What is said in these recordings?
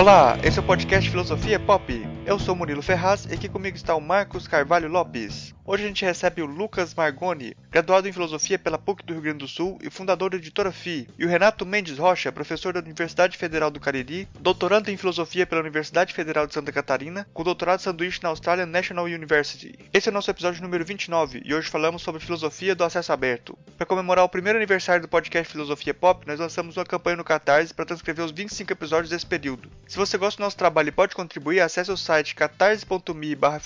Olá, esse é o podcast Filosofia Pop. Eu sou Murilo Ferraz e aqui comigo está o Marcos Carvalho Lopes. Hoje a gente recebe o Lucas Margoni, graduado em Filosofia pela PUC do Rio Grande do Sul e fundador da editora FI, e o Renato Mendes Rocha, professor da Universidade Federal do Cariri, doutorando em Filosofia pela Universidade Federal de Santa Catarina, com doutorado sanduíche na Australian National University. Esse é o nosso episódio número 29 e hoje falamos sobre filosofia do acesso aberto. Para comemorar o primeiro aniversário do podcast Filosofia Pop, nós lançamos uma campanha no Catarse para transcrever os 25 episódios desse período. Se você gosta do nosso trabalho e pode contribuir, acesse o site catarse.me barra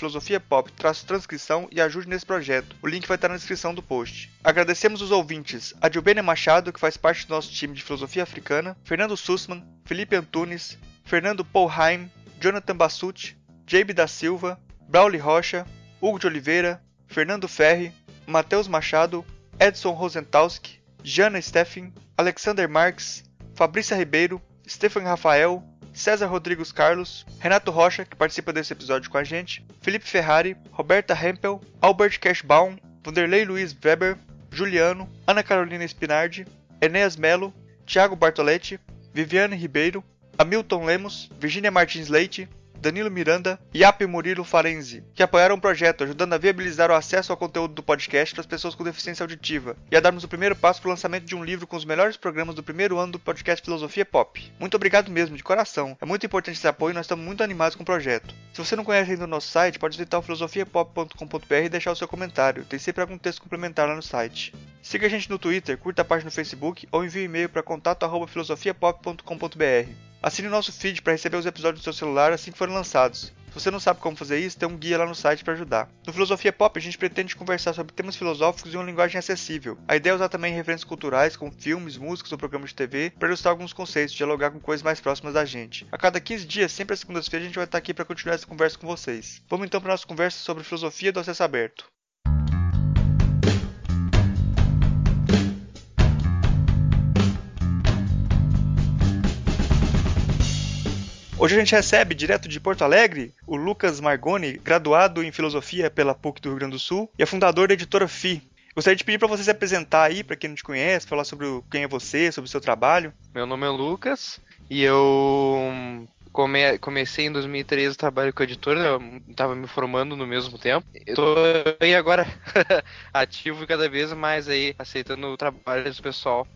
transcrição e ajude nesse projeto. O link vai estar na descrição do post. Agradecemos os ouvintes a Dilbene Machado, que faz parte do nosso time de filosofia africana, Fernando Sussman, Felipe Antunes, Fernando Polheim, Jonathan Bassucci, Jabe da Silva, Brauli Rocha, Hugo de Oliveira, Fernando Ferri, Matheus Machado, Edson Rosentalski, Jana Steffen, Alexander Marques, Fabrícia Ribeiro, Stefan Rafael, César Rodrigues Carlos, Renato Rocha, que participa desse episódio com a gente, Felipe Ferrari, Roberta Hempel, Albert Cashbaum, Vanderlei Luiz Weber, Juliano, Ana Carolina Spinardi, Enéas Melo, Thiago Bartoletti, Viviane Ribeiro, Hamilton Lemos, Virginia Martins Leite, Danilo Miranda e Ape Murilo Farenzi, que apoiaram o projeto, ajudando a viabilizar o acesso ao conteúdo do podcast para as pessoas com deficiência auditiva e a darmos o primeiro passo para o lançamento de um livro com os melhores programas do primeiro ano do podcast Filosofia Pop. Muito obrigado mesmo, de coração. É muito importante esse apoio e nós estamos muito animados com o projeto. Se você não conhece ainda o nosso site, pode visitar o filosofiapop.com.br e deixar o seu comentário. Tem sempre algum texto complementar lá no site. Siga a gente no Twitter, curta a página no Facebook ou envie um e-mail para contato@filosofiapop.com.br. Assine o nosso feed para receber os episódios do seu celular assim que forem lançados. Se você não sabe como fazer isso, tem um guia lá no site para ajudar. No Filosofia Pop, a gente pretende conversar sobre temas filosóficos em uma linguagem acessível. A ideia é usar também referências culturais, como filmes, músicas ou programas de TV, para ilustrar alguns conceitos, dialogar com coisas mais próximas da gente. A cada 15 dias, sempre às segundas-feiras, a gente vai estar aqui para continuar essa conversa com vocês. Vamos então para nossa conversa sobre filosofia do acesso aberto. Hoje a gente recebe, direto de Porto Alegre, o Lucas Margoni, graduado em Filosofia pela PUC do Rio Grande do Sul e é fundador da editora FI. Gostaria de pedir para você se apresentar aí, para quem não te conhece, falar sobre quem é você, sobre o seu trabalho. Meu nome é Lucas e eu come, comecei em 2013 trabalho com a editora, estava me formando no mesmo tempo. Estou aí agora ativo cada vez mais aí, aceitando o trabalho do pessoal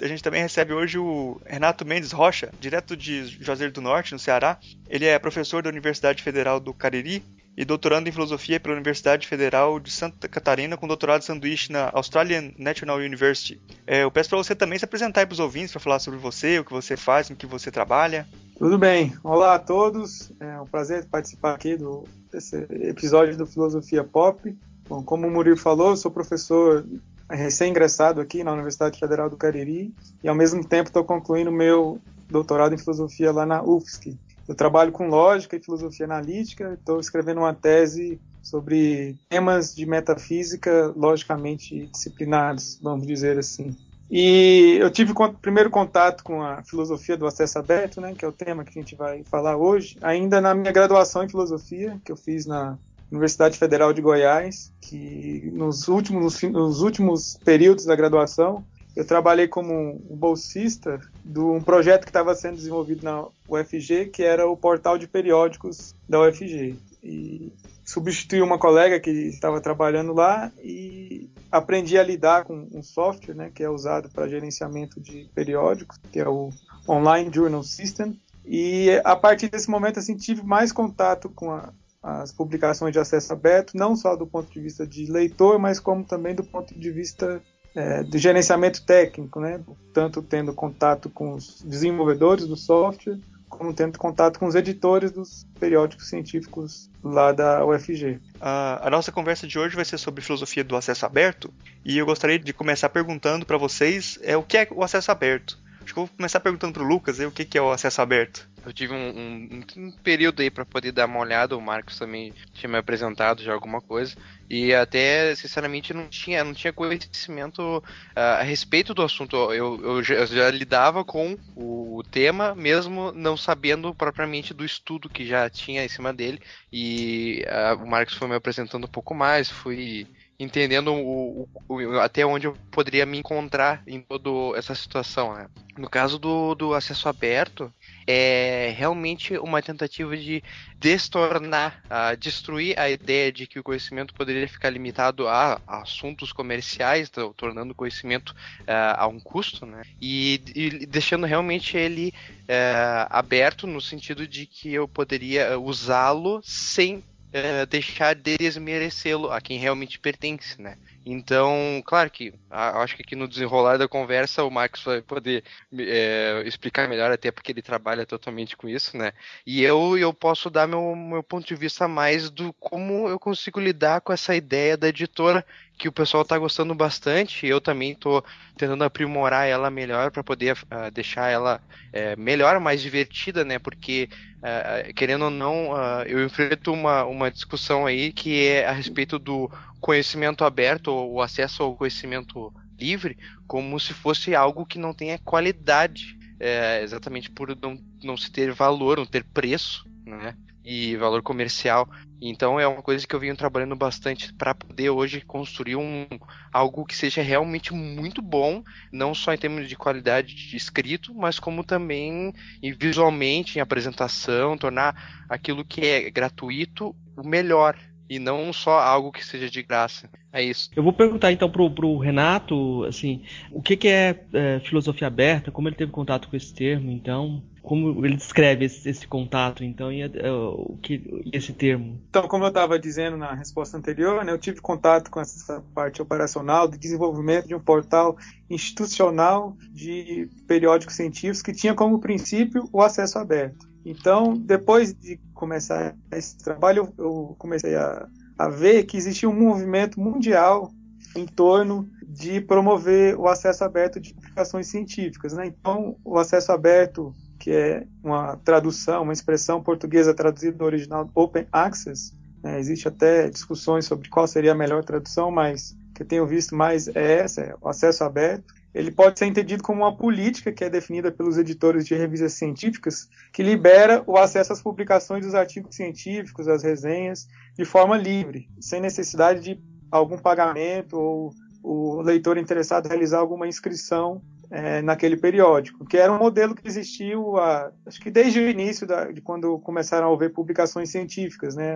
a gente também recebe hoje o Renato Mendes Rocha, direto de Juazeiro do Norte, no Ceará. Ele é professor da Universidade Federal do Cariri e doutorando em filosofia pela Universidade Federal de Santa Catarina, com doutorado sanduíche na Australian National University. É, eu peço para você também se apresentar para os ouvintes, para falar sobre você, o que você faz, com que você trabalha. Tudo bem. Olá a todos. É um prazer participar aqui do, desse episódio do Filosofia Pop. Bom, como o Murilo falou, eu sou professor recém-ingressado aqui na Universidade Federal do Cariri e ao mesmo tempo estou concluindo meu doutorado em filosofia lá na UFSC. Eu trabalho com lógica e filosofia analítica, estou escrevendo uma tese sobre temas de metafísica logicamente disciplinados, vamos dizer assim. E eu tive primeiro contato com a filosofia do acesso aberto, né, que é o tema que a gente vai falar hoje, ainda na minha graduação em filosofia, que eu fiz na Universidade Federal de Goiás, que nos últimos, nos últimos períodos da graduação eu trabalhei como bolsista de um projeto que estava sendo desenvolvido na UFG, que era o portal de periódicos da UFG. E substituí uma colega que estava trabalhando lá e aprendi a lidar com um software né, que é usado para gerenciamento de periódicos, que é o Online Journal System. E a partir desse momento assim tive mais contato com a, as publicações de acesso aberto, não só do ponto de vista de leitor, mas como também do ponto de vista é, de gerenciamento técnico, né? tanto tendo contato com os desenvolvedores do software, como tendo contato com os editores dos periódicos científicos lá da UFG. A, a nossa conversa de hoje vai ser sobre filosofia do acesso aberto, e eu gostaria de começar perguntando para vocês é, o que é o acesso aberto. Acho que eu vou começar perguntando para o Lucas o que, que é o acesso aberto. Eu tive um, um, um período aí para poder dar uma olhada, o Marcos também tinha me apresentado já alguma coisa, e até, sinceramente, não tinha, não tinha conhecimento uh, a respeito do assunto. Eu, eu, já, eu, já, lidava com o, tema, mesmo não sabendo propriamente do estudo que já tinha em cima dele, e uh, o Marcos foi me apresentando um pouco mais, fui entendendo o, o, até onde eu poderia me encontrar em toda essa situação. Né? No caso do, do acesso aberto, é realmente uma tentativa de destornar, a destruir a ideia de que o conhecimento poderia ficar limitado a, a assuntos comerciais, tornando o conhecimento uh, a um custo, né? E, e deixando realmente ele uh, aberto no sentido de que eu poderia usá-lo sem uh, deixar de desmerecê-lo a quem realmente pertence, né? Então, claro que acho que aqui no desenrolar da conversa o Marcos vai poder é, explicar melhor, até porque ele trabalha totalmente com isso, né? E eu, eu posso dar meu, meu ponto de vista mais do como eu consigo lidar com essa ideia da editora que o pessoal está gostando bastante. Eu também estou tentando aprimorar ela melhor para poder uh, deixar ela uh, melhor, mais divertida, né? Porque, uh, querendo ou não, eu enfrento uma, uma discussão aí que é a respeito do conhecimento aberto, ou acesso ao conhecimento livre, como se fosse algo que não tenha qualidade, é, exatamente por não, não se ter valor, não ter preço, né? E valor comercial. Então é uma coisa que eu venho trabalhando bastante para poder hoje construir um algo que seja realmente muito bom, não só em termos de qualidade de escrito, mas como também visualmente em apresentação, tornar aquilo que é gratuito o melhor, e não só algo que seja de graça. É isso. Eu vou perguntar então pro, pro Renato, assim, o que, que é, é, filosofia aberta, como ele teve contato com esse termo, então, como ele descreve esse, esse contato, então, e é, o que esse termo? Então, como eu estava dizendo na resposta anterior, né, eu tive contato com essa parte operacional de desenvolvimento de um portal institucional de periódicos científicos que tinha como princípio o acesso aberto. Então, depois de começar esse trabalho, eu comecei a, a ver que existia um movimento mundial em torno de promover o acesso aberto de publicações científicas. Né? Então, o acesso aberto, que é uma tradução, uma expressão portuguesa traduzida do original Open Access, né? existe até discussões sobre qual seria a melhor tradução, mas que eu tenho visto mais é essa, é o acesso aberto ele pode ser entendido como uma política que é definida pelos editores de revistas científicas, que libera o acesso às publicações dos artigos científicos, às resenhas, de forma livre, sem necessidade de algum pagamento ou o leitor interessado realizar alguma inscrição é, naquele periódico, que era um modelo que existiu, a, acho que desde o início da, de quando começaram a haver publicações científicas, né?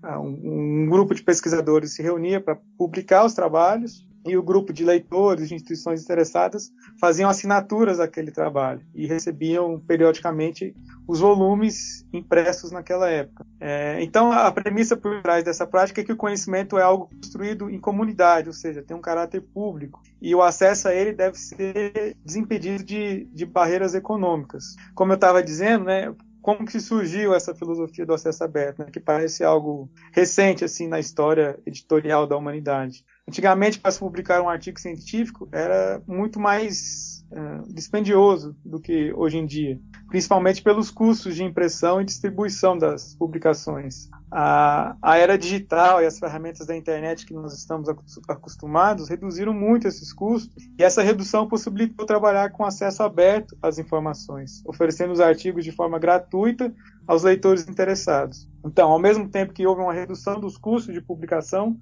A, um, grupo de pesquisadores se reunia para publicar os trabalhos e o grupo de leitores, de instituições interessadas, faziam assinaturas daquele trabalho e recebiam periodicamente os volumes impressos naquela época. É, então, a premissa por trás dessa prática é que o conhecimento é algo construído em comunidade, ou seja, tem um caráter público, e o acesso a ele deve ser desimpedido de, de barreiras econômicas. Como eu estava dizendo, né, como que surgiu essa filosofia do acesso aberto, né, que parece algo recente assim na história editorial da humanidade. Antigamente, para se publicar um artigo científico, era muito mais uh, dispendioso do que hoje em dia, principalmente pelos custos de impressão e distribuição das publicações. A, a era digital e as ferramentas da internet que nós estamos acostumados reduziram muito esses custos, e essa redução possibilitou trabalhar com acesso aberto às informações, oferecendo os artigos de forma gratuita aos leitores interessados. Então, ao mesmo tempo que houve uma redução dos custos de publicação,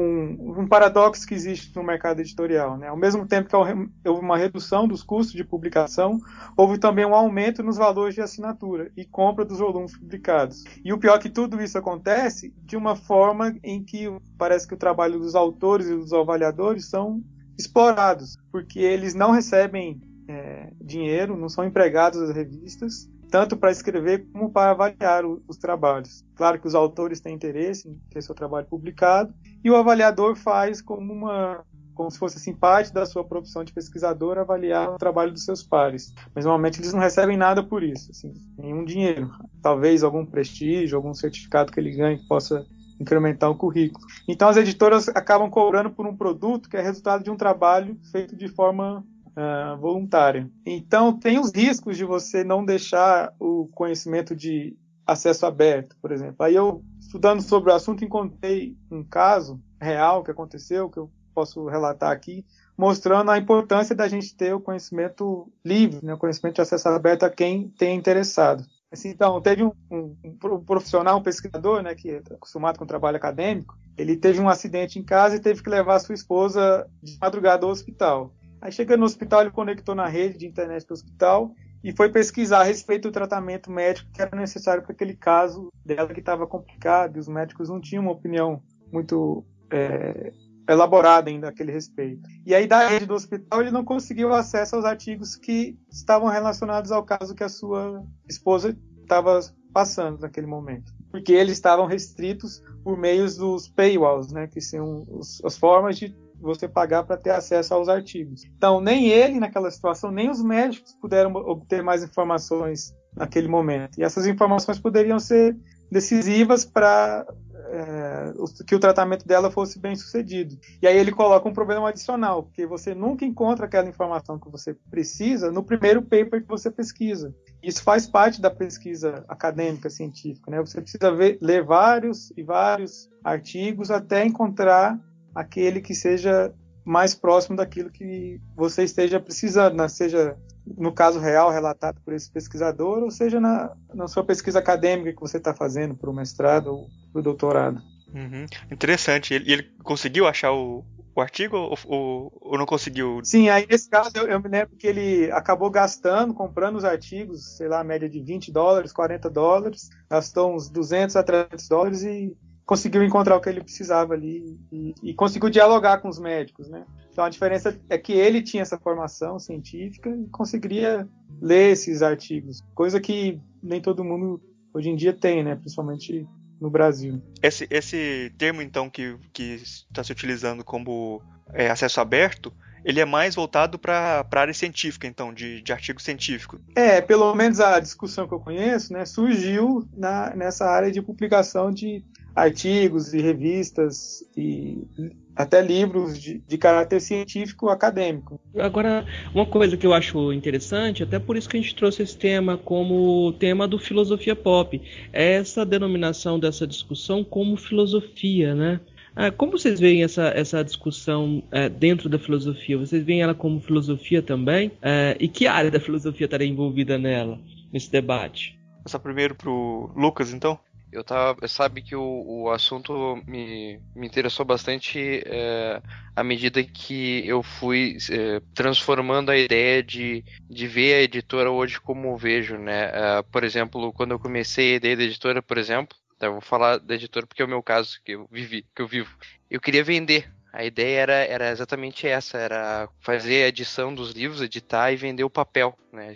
um, um, paradoxo que existe no mercado editorial. Né? Ao mesmo tempo que houve uma redução dos custos de publicação, houve também um aumento nos valores de assinatura e compra dos volumes publicados. E o pior é que tudo isso acontece de uma forma em que parece que o trabalho dos autores e dos avaliadores são explorados, porque eles não recebem é, dinheiro, não são empregados das revistas, tanto para escrever como para avaliar os trabalhos. Claro que os autores têm interesse em ter seu trabalho publicado e o avaliador faz como uma como se fosse assim, parte da sua profissão de pesquisador avaliar o trabalho dos seus pares. Mas normalmente eles não recebem nada por isso, assim, nenhum dinheiro. Talvez algum prestígio, algum certificado que ele ganhe que possa incrementar o currículo. Então as editoras acabam cobrando por um produto que é resultado de um trabalho feito de forma uh, voluntária. Então, tem os riscos de você não deixar o conhecimento de acesso aberto, por exemplo. Aí eu, estudando sobre o assunto, encontrei um caso real que aconteceu, que eu posso relatar aqui, mostrando a importância da gente ter o conhecimento livre, né, o conhecimento de acesso aberto a quem tem interessado. Então, teve um, um, um, profissional, um pesquisador, né, que é acostumado com trabalho acadêmico, ele teve um acidente em casa e teve que levar sua esposa de madrugada ao hospital. Aí chegando no hospital, ele conectou na rede de internet do hospital e foi pesquisar a respeito do tratamento médico que era necessário para aquele caso dela que estava complicado e os médicos não tinham uma opinião muito é, elaborada ainda aquele respeito. E aí da rede do hospital ele não conseguiu acesso aos artigos que estavam relacionados ao caso que a sua esposa estava passando naquele momento, porque eles estavam restritos por meios dos paywalls, né, que são os, as formas de você pagar para ter acesso aos artigos. Então nem ele naquela situação, nem os médicos puderam obter mais informações naquele momento. E essas informações poderiam ser decisivas para é, que o tratamento dela fosse bem sucedido. E aí ele coloca um problema adicional, porque você nunca encontra aquela informação que você precisa no primeiro paper que você pesquisa. Isso faz parte da pesquisa acadêmica científica, né? Você precisa ver, ler vários e vários artigos até encontrar aquele que seja mais próximo daquilo que você esteja precisando, né? seja no caso real relatado por esse pesquisador, ou seja na, na sua pesquisa acadêmica que você está fazendo para o mestrado ou para o doutorado. Uhum. Interessante. E ele, ele, conseguiu achar o, o artigo ou, ou, ou, não conseguiu? Sim, aí nesse caso eu, eu, me lembro que ele acabou gastando, comprando os artigos, sei lá, a média de 20 dólares, 40 dólares, gastou uns 200 a 300 dólares e conseguiu encontrar o que ele precisava ali e, e, conseguiu dialogar com os médicos, né? Então a diferença é que ele tinha essa formação científica e conseguiria ler esses artigos, coisa que nem todo mundo hoje em dia tem, né? Principalmente no Brasil. Esse, esse termo então que está se utilizando como é, acesso aberto, ele é mais voltado para a área científica, então, de, de artigo científico. É, pelo menos a discussão que eu conheço, né, surgiu na, nessa área de publicação de artigos e revistas e até livros de, de, caráter científico acadêmico. Agora, uma coisa que eu acho interessante, até por isso que a gente trouxe esse tema como tema do filosofia pop, é essa denominação dessa discussão como filosofia, né? Ah, como vocês veem essa, essa discussão é, dentro da filosofia? Vocês veem ela como filosofia também? É, e que área da filosofia estaria envolvida nela, nesse debate? Passar primeiro para o Lucas, então? Eu tava, sabe que o, o assunto me, me interessou bastante é, à medida que eu fui é, transformando a ideia de, de ver a editora hoje como vejo, né? É, por exemplo, quando eu comecei a ideia da editora, por exemplo, tá, eu vou falar da editora porque é o meu caso que eu vivi, que eu vivo. Eu queria vender. A ideia era, era exatamente essa, era fazer a edição dos livros, editar e vender o papel, né?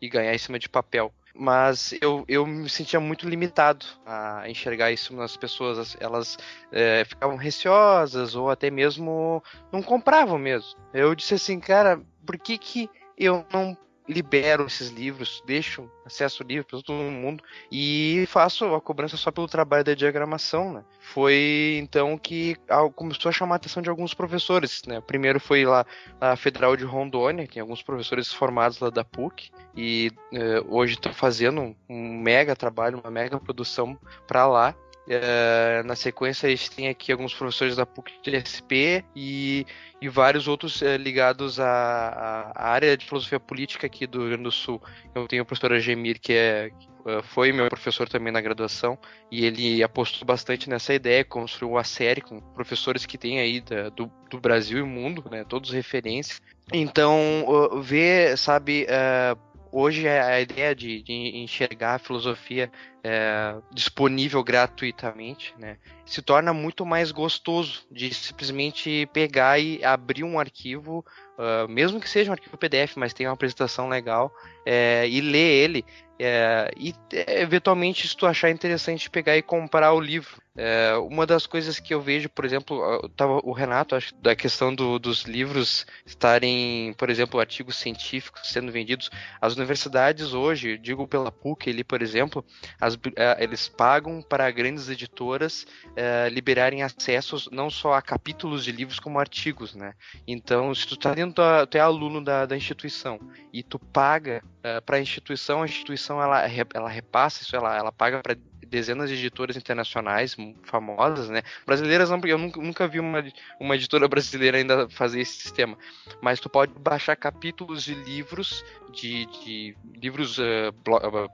E ganhar em cima de papel mas eu, eu me sentia muito limitado a enxergar isso nas pessoas. Elas é, ficavam receosas ou até mesmo não compravam mesmo. Eu disse assim, cara, por que, que eu não libero esses livros, deixo acesso livre para todo mundo e faço a cobrança só pelo trabalho da diagramação, né? Foi então que começou a chamar a atenção de alguns professores, né? Primeiro foi lá na Federal de Rondônia, tem alguns professores formados lá da PUC e eh, hoje estão fazendo um mega trabalho, uma mega produção para lá. Uh, na sequência, a gente tem aqui alguns professores da PUC SP e, e vários outros uh, ligados à, à, área de filosofia política aqui do Rio Grande do Sul. Eu tenho o professor Agemir, que é, uh, foi meu professor também na graduação, e ele apostou bastante nessa ideia, construiu uma série com professores que tem aí da, do, do Brasil e mundo, né, todos referências. Então, ver, sabe, hoje é a ideia de, de enxergar a filosofia é, disponível gratuitamente, né, se torna muito mais gostoso de simplesmente pegar e abrir um arquivo, uh, mesmo que seja um arquivo PDF, mas tem uma apresentação legal, é, e ler ele é, e eventualmente, se tu achar interessante, pegar e comprar o livro. É, uma das coisas que eu vejo, por exemplo, tava o Renato, acho, da questão do, dos livros estarem, por exemplo, artigos científicos sendo vendidos. As universidades hoje, digo pela PUC ali, por exemplo, as, é, eles pagam para grandes editoras é, liberarem acessos não só a capítulos de livros como artigos, né? Então, se tu tá dentro, tu é aluno da, da instituição e tu paga é, para a instituição, a instituição ela, ela repassa isso, ela, ela paga para dezenas de editoras internacionais famosas, né? Brasileiras não, porque eu nunca, nunca vi uma, uma editora brasileira ainda fazer esse sistema. Mas tu pode baixar capítulos de livros, de, de livros uh,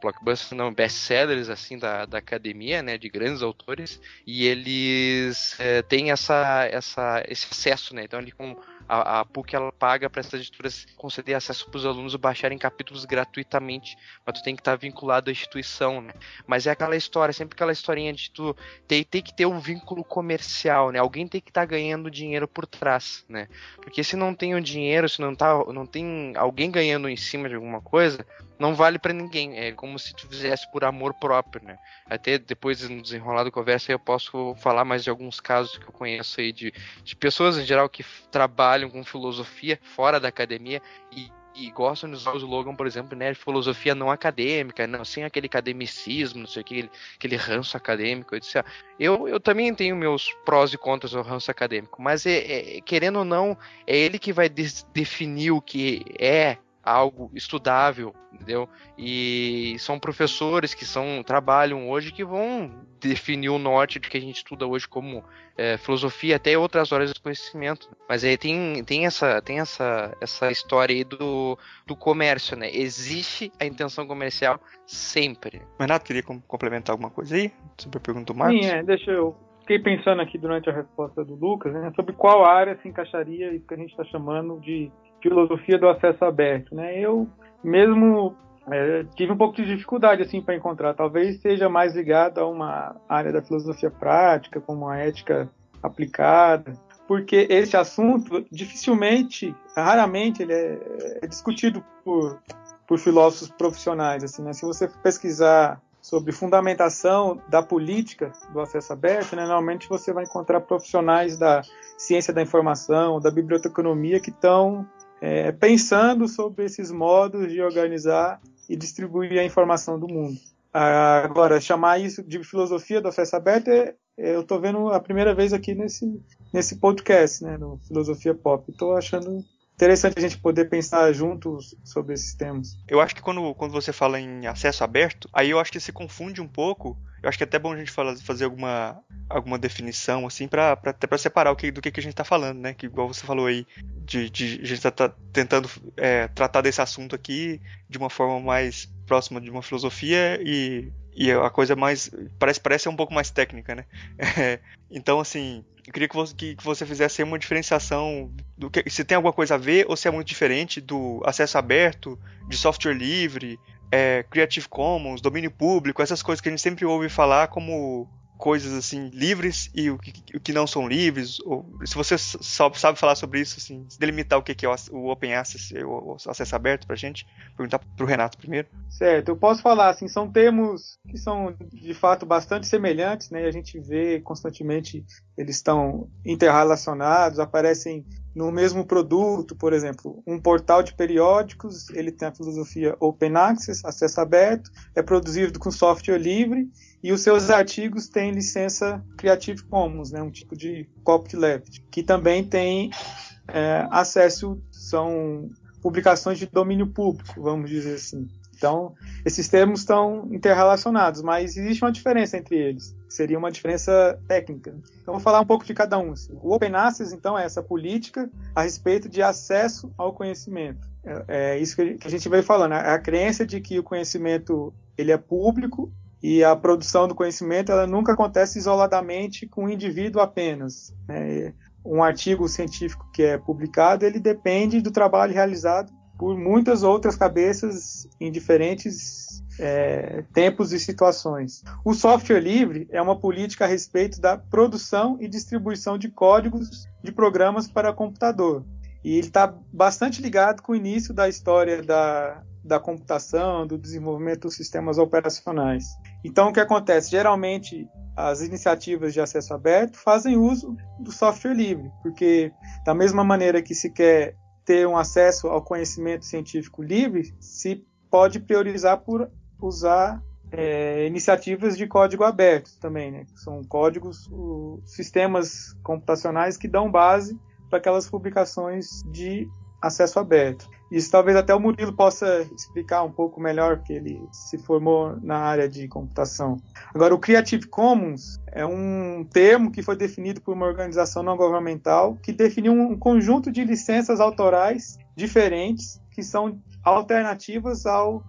blockbusters, não, best-sellers, assim, da, da academia, né? De grandes autores, e eles uh, têm essa, essa, esse acesso, né? Então, ele com a, a PUC ela paga para essas editoras conceder acesso para os alunos baixarem capítulos gratuitamente, mas tu tem que estar tá vinculado à instituição, né? Mas é aquela história, sempre aquela historinha de tu tem, tem que ter um vínculo comercial, né? Alguém tem que estar tá ganhando dinheiro por trás, né? Porque se não tem o dinheiro, se não tá, não tem alguém ganhando em cima de alguma coisa, não vale para ninguém. É como se tu fizesse por amor próprio, né? Até depois no desenrolar da conversa eu posso falar mais de alguns casos que eu conheço aí de, de pessoas em geral que trabalham com filosofia fora da academia e e gostam de usar o slogan, por exemplo, né, filosofia não acadêmica, não sem aquele academicismo, não sei o que, aquele, aquele ranço acadêmico. Eu, disse, ah, eu, eu também tenho meus prós e contras ao ranço acadêmico, mas é, é, querendo ou não, é ele que vai definir o que é algo estudável, entendeu? E são professores que são trabalham hoje que vão definir o norte de que a gente estuda hoje como é, filosofia até outras áreas do conhecimento. Mas aí tem, tem essa tem essa essa história aí do, do comércio, né? Existe a intenção comercial sempre. Renato queria complementar alguma coisa aí sobre a pergunta do Marcos? Sim, é, deixa eu fiquei pensando aqui durante a resposta do Lucas né, sobre qual área se encaixaria isso que a gente está chamando de filosofia do acesso aberto, né? Eu mesmo é, tive um pouco de dificuldade assim para encontrar. Talvez seja mais ligado a uma área da filosofia prática, como a ética aplicada, porque esse assunto dificilmente, raramente, ele é, é discutido por, por filósofos profissionais. Assim, né? Se você pesquisar sobre fundamentação da política do acesso aberto, né, normalmente você vai encontrar profissionais da ciência da informação, da biblioteconomia que estão é, pensando sobre esses modos de organizar e distribuir a informação do mundo. Agora, chamar isso de filosofia do acesso aberto, é, é eu estou vendo a primeira vez aqui nesse, nesse podcast, né, no Filosofia Pop. Estou achando interessante a gente poder pensar juntos sobre esses temas. Eu acho que quando, quando você fala em acesso aberto, aí eu acho que se confunde um pouco. Eu acho que é até bom a gente fazer alguma, alguma definição, assim, para até para separar o que, do que, que a gente está falando, né? Que igual você falou aí, de, de a gente tá, tá tentando é, tratar desse assunto aqui de uma forma mais próxima de uma filosofia e, e a coisa mais parece parece um pouco mais técnica, né? É, então assim eu queria que você, que você fizesse uma diferenciação do que se tem alguma coisa a ver ou se é muito diferente do acesso aberto, de software livre, é, Creative Commons, domínio público, essas coisas que a gente sempre ouve falar como coisas assim livres e o que, o que não são livres. Ou, se você só sabe falar sobre isso, assim, delimitar o que, é o, Open Access, o, o acesso aberto pra gente, perguntar pro Renato primeiro. Certo, eu posso falar assim, são termos que são de fato bastante semelhantes, né? A gente vê constantemente eles estão interrelacionados, aparecem no mesmo produto, por exemplo, um portal de periódicos, ele tem a filosofia Open Access, acesso aberto, é produzido com software livre e os seus artigos têm licença Creative Commons, né, um tipo de copyleft, que também tem é, acesso, são publicações de domínio público, vamos dizer assim. Então, esses termos estão interrelacionados, mas existe uma diferença entre eles. Seria uma diferença técnica. Então, vou falar um pouco de cada um. O Open Access, então, é essa política a respeito de acesso ao conhecimento. É, é isso que a gente veio falando. É a crença de que o conhecimento ele é público e a produção do conhecimento ela nunca acontece isoladamente com um indivíduo apenas. Né? Um artigo científico que é publicado ele depende do trabalho realizado por muitas outras cabeças em diferentes é, tempos e situações. O software livre é uma política a respeito da produção e distribuição de códigos de programas para computador. E ele está bastante ligado com o início da história da, da computação, do desenvolvimento dos sistemas operacionais. Então, o que acontece? Geralmente, as iniciativas de acesso aberto fazem uso do software livre, porque, da mesma maneira que se quer ter um acesso ao conhecimento científico livre, se pode priorizar por usar é, iniciativas de código aberto também, né? São códigos, o, sistemas computacionais que dão base para aquelas publicações de acesso aberto. Isso talvez até o Murilo possa explicar um pouco melhor, porque ele se formou na área de computação. Agora, o Creative Commons é um termo que foi definido por uma organização não governamental que definiu um conjunto de licenças autorais diferentes que são alternativas ao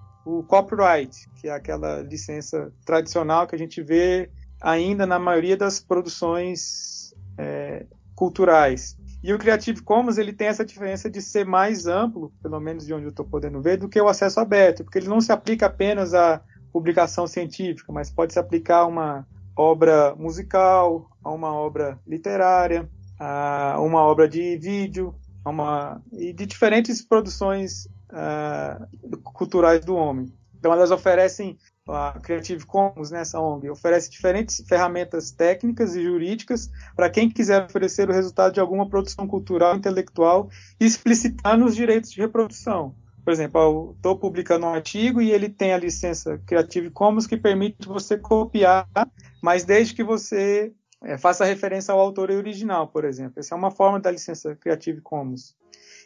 copyright, que é aquela licença tradicional que a gente vê ainda na maioria das produções é, culturais. E o Creative Commons ele tem essa diferença de ser mais amplo, pelo menos de onde eu estou podendo ver, do que o acesso aberto, porque ele não se aplica apenas à publicação científica, mas pode se aplicar a uma obra musical, a uma obra literária, a uma obra de vídeo, a uma e de diferentes produções uh, culturais do homem. Então elas oferecem a Creative Commons, né, essa ONG, oferece diferentes ferramentas técnicas e jurídicas para quem quiser oferecer o resultado de alguma produção cultural, intelectual, explicitando os direitos de reprodução. Por exemplo, eu estou publicando um artigo e ele tem a licença Creative Commons que permite você copiar, mas desde que você é, faça referência ao autor original, por exemplo. Essa é uma forma da licença Creative Commons.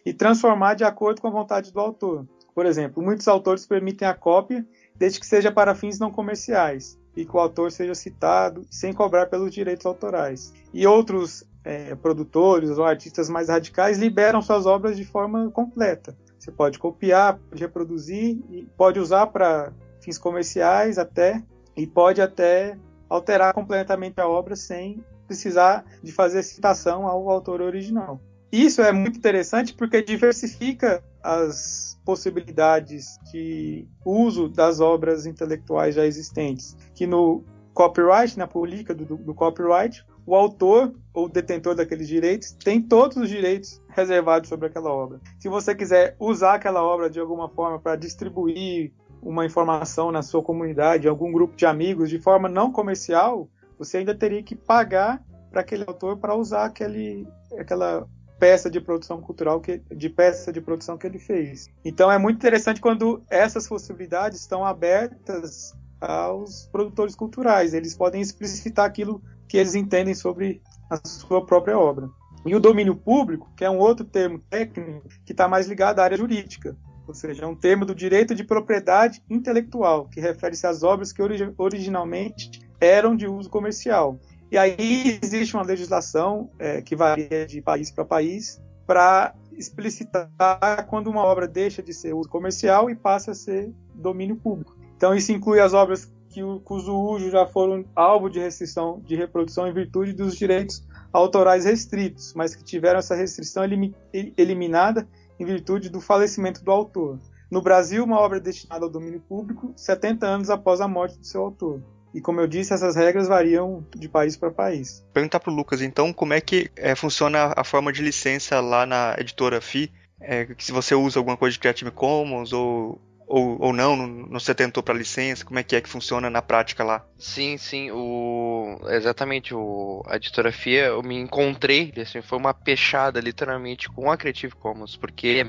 E transformar de acordo com a vontade do autor. Por exemplo, muitos autores permitem a cópia desde que seja para fins não comerciais e que o autor seja citado sem cobrar pelos direitos autorais. E outros é, produtores ou artistas mais radicais liberam suas obras de forma completa. Você pode copiar, reproduzir e pode usar para fins comerciais até e pode até alterar completamente a obra sem precisar de fazer citação ao autor original. Isso é muito interessante porque diversifica as possibilidades de uso das obras intelectuais já existentes, que no copyright, na política do, do copyright, o autor ou detentor daqueles direitos tem todos os direitos reservados sobre aquela obra. Se você quiser usar aquela obra de alguma forma para distribuir uma informação na sua comunidade, algum grupo de amigos, de forma não comercial, você ainda teria que pagar para aquele autor para usar aquele, aquela peça de produção cultural que de peça de produção que ele fez. Então é muito interessante quando essas possibilidades estão abertas aos produtores culturais. Eles podem explicitar aquilo que eles entendem sobre a sua própria obra. E o domínio público, que é um outro termo técnico que está mais ligado à área jurídica, ou seja, é um termo do direito de propriedade intelectual, que refere-se às obras que originalmente eram de uso comercial. E aí existe uma legislação é, que varia de país para país para explicitar quando uma obra deixa de ser uso comercial e passa a ser domínio público. Então isso inclui as obras que o, cujo uso já foram alvo de restrição de reprodução em virtude dos direitos autorais restritos, mas que tiveram essa restrição elim, eliminada em virtude do falecimento do autor. No Brasil, uma obra destinada ao domínio público 70 anos após a morte do seu autor. E como eu disse, essas regras variam de país para país. Perguntar para o Lucas, então, como é que é, funciona a forma de licença lá na editora FI? É, se você usa alguma coisa de Creative Commons ou, ou, ou não, não, se atentou para licença, como é que é que funciona na prática lá? Sim, sim, o exatamente o a editora FIA, eu me encontrei, assim, foi uma pechada literalmente com a Creative Commons, porque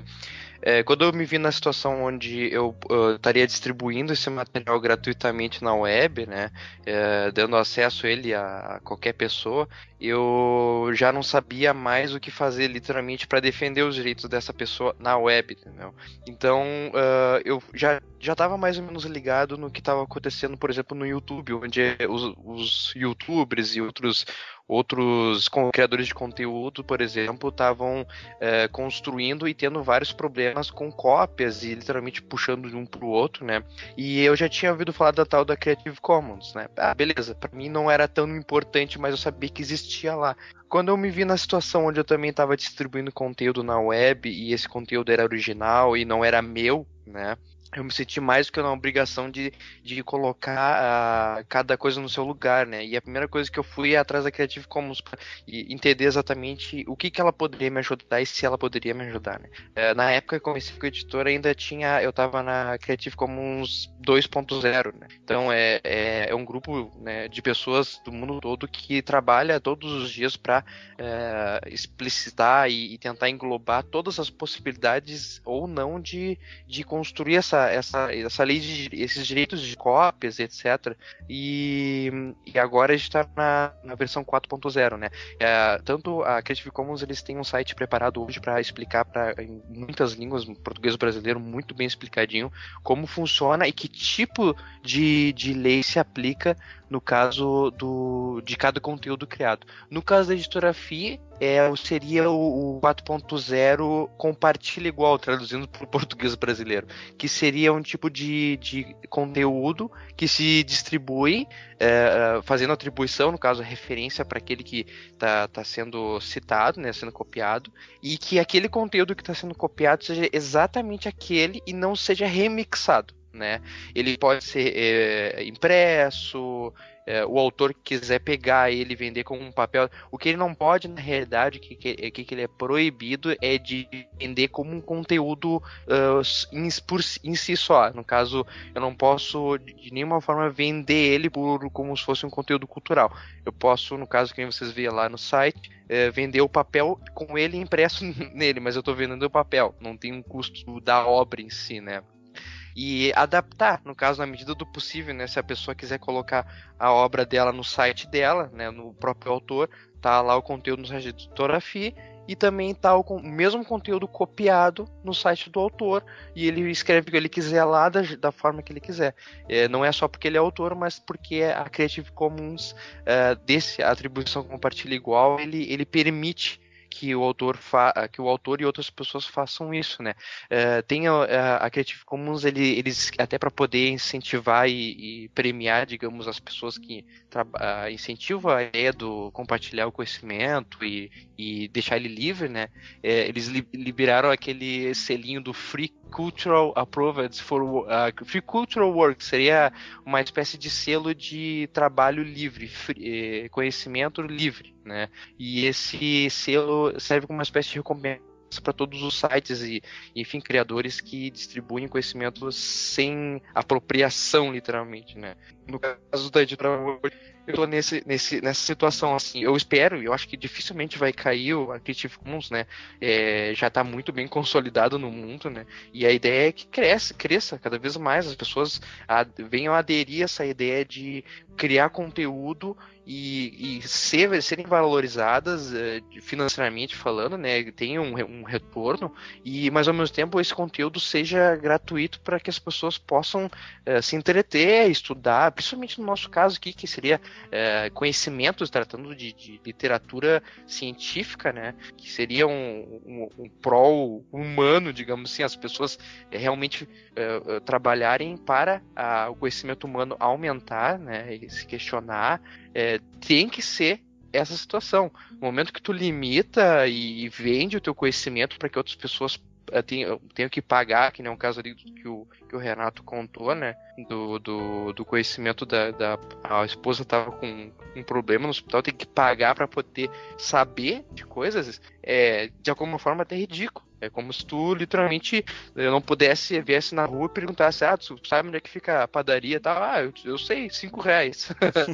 é, quando eu me vi na situação onde eu, estaria distribuindo esse material gratuitamente na web, né, é, dando acesso ele a, a, qualquer pessoa, eu já não sabia mais o que fazer literalmente para defender os direitos dessa pessoa na web, entendeu? Então uh, eu já já estava mais ou menos ligado no que estava acontecendo, por exemplo, no YouTube, onde os, os YouTubers e outros outros criadores de conteúdo, por exemplo, estavam é, construindo e tendo vários problemas com cópias e literalmente puxando de um para o outro, né? E eu já tinha ouvido falar da tal da Creative Commons, né? Ah, beleza, para mim não era tão importante, mas eu sabia que existia lá. Quando eu me vi na situação onde eu também estava distribuindo conteúdo na web e esse conteúdo era original e não era meu, né? Eu me senti mais do que na obrigação de, de colocar uh, cada coisa no seu lugar, né? E a primeira coisa que eu fui é atrás da Creative Commons para entender exatamente o que, que ela poderia me ajudar e se ela poderia me ajudar, né? Uh, na época que comecei com a editora ainda tinha, eu estava na Creative Commons 2.0, né? Então é, é, é, um grupo né, de pessoas do mundo todo que trabalha todos os dias para é, explicitar e, e tentar englobar todas as possibilidades ou não de, de construir essa essa, essa, lei de esses direitos de cópias, etc. E, e agora a gente está na, na versão 4.0, né? É, tanto a Creative Commons eles têm um site preparado hoje para explicar para em muitas línguas, português brasileiro, muito bem explicadinho como funciona e que tipo de, de lei se aplica no caso do, de cada conteúdo criado. No caso da editora FI, é, seria o, o 4.0 compartilha igual, traduzindo para o português brasileiro, que seria um tipo de, de conteúdo que se distribui, é, fazendo atribuição, no caso, referência para aquele que está tá sendo citado, né, sendo copiado, e que aquele conteúdo que está sendo copiado seja exatamente aquele e não seja remixado né? Ele pode ser é, impresso, é, o autor quiser pegar ele e vender como um papel. O que ele não pode, na realidade, que, que, que ele é proibido é de vender como um conteúdo uh, em, por, em si só. No caso, eu não posso de nenhuma forma vender ele por como se fosse um conteúdo cultural. Eu posso, no caso que vocês veem lá no site, é, vender o papel com ele impresso nele, mas eu estou vendendo o papel. Não tem um custo da obra em si, né? E adaptar, no caso, na medida do possível, né? Se a pessoa quiser colocar a obra dela no site dela, né? No próprio autor, tá lá o conteúdo no site de Torafi e também tá o mesmo conteúdo copiado no site do autor e ele escreve o que ele quiser lá da, da forma que ele quiser. É, não é só porque ele é autor, mas porque a Creative Commons é, desse atribuição compartilha igual ele, ele permite que o autor fa que o autor e outras pessoas façam isso, né? Uh, tem a, a, Creative Commons ele, eles até para poder incentivar e, e, premiar, digamos, as pessoas que uh, incentivam a ideia do compartilhar o conhecimento e, e deixar ele livre, né? Uh, eles li liberaram aquele selinho do Free Cultural Approved for uh, Free Cultural Work seria uma espécie de selo de trabalho livre, free, conhecimento livre, né? E esse selo serve como uma espécie de recompensa para todos os sites e, enfim, criadores que distribuem conhecimento sem apropriação, literalmente, né? No caso da editora eu tô nesse, nesse, nessa situação assim. Eu espero, eu acho que dificilmente vai cair o Creative Commons, né? É, já está muito bem consolidado no mundo, né? E a ideia é que cresça, cresça cada vez mais, as pessoas a, venham aderir a essa ideia de criar conteúdo e, e ser, serem valorizadas uh, financeiramente falando, né? Tenham um, um, retorno e, mas ao mesmo tempo esse conteúdo seja gratuito para que as pessoas possam uh, se entreter, estudar, principalmente no nosso caso aqui que seria é, conhecimentos, tratando de, de, literatura científica, né? Que seria um, um, um prol humano, digamos assim, as pessoas é, realmente é, é, trabalharem para a, o conhecimento humano aumentar, né? E se questionar, é, tem que ser essa situação. No momento que tu limita e vende o teu conhecimento para que outras pessoas tenho, tenho que pagar, que nem um caso ali que o, que o Renato contou, né? Do, do, do conhecimento da, da. A esposa tava com um problema no hospital, tem que pagar para poder saber de coisas, é de alguma forma até ridículo. É como se tu literalmente eu não pudesse viesse na rua e perguntasse, ah, tu sabe onde é que fica a padaria e tal? Ah, eu, eu sei, cinco reais.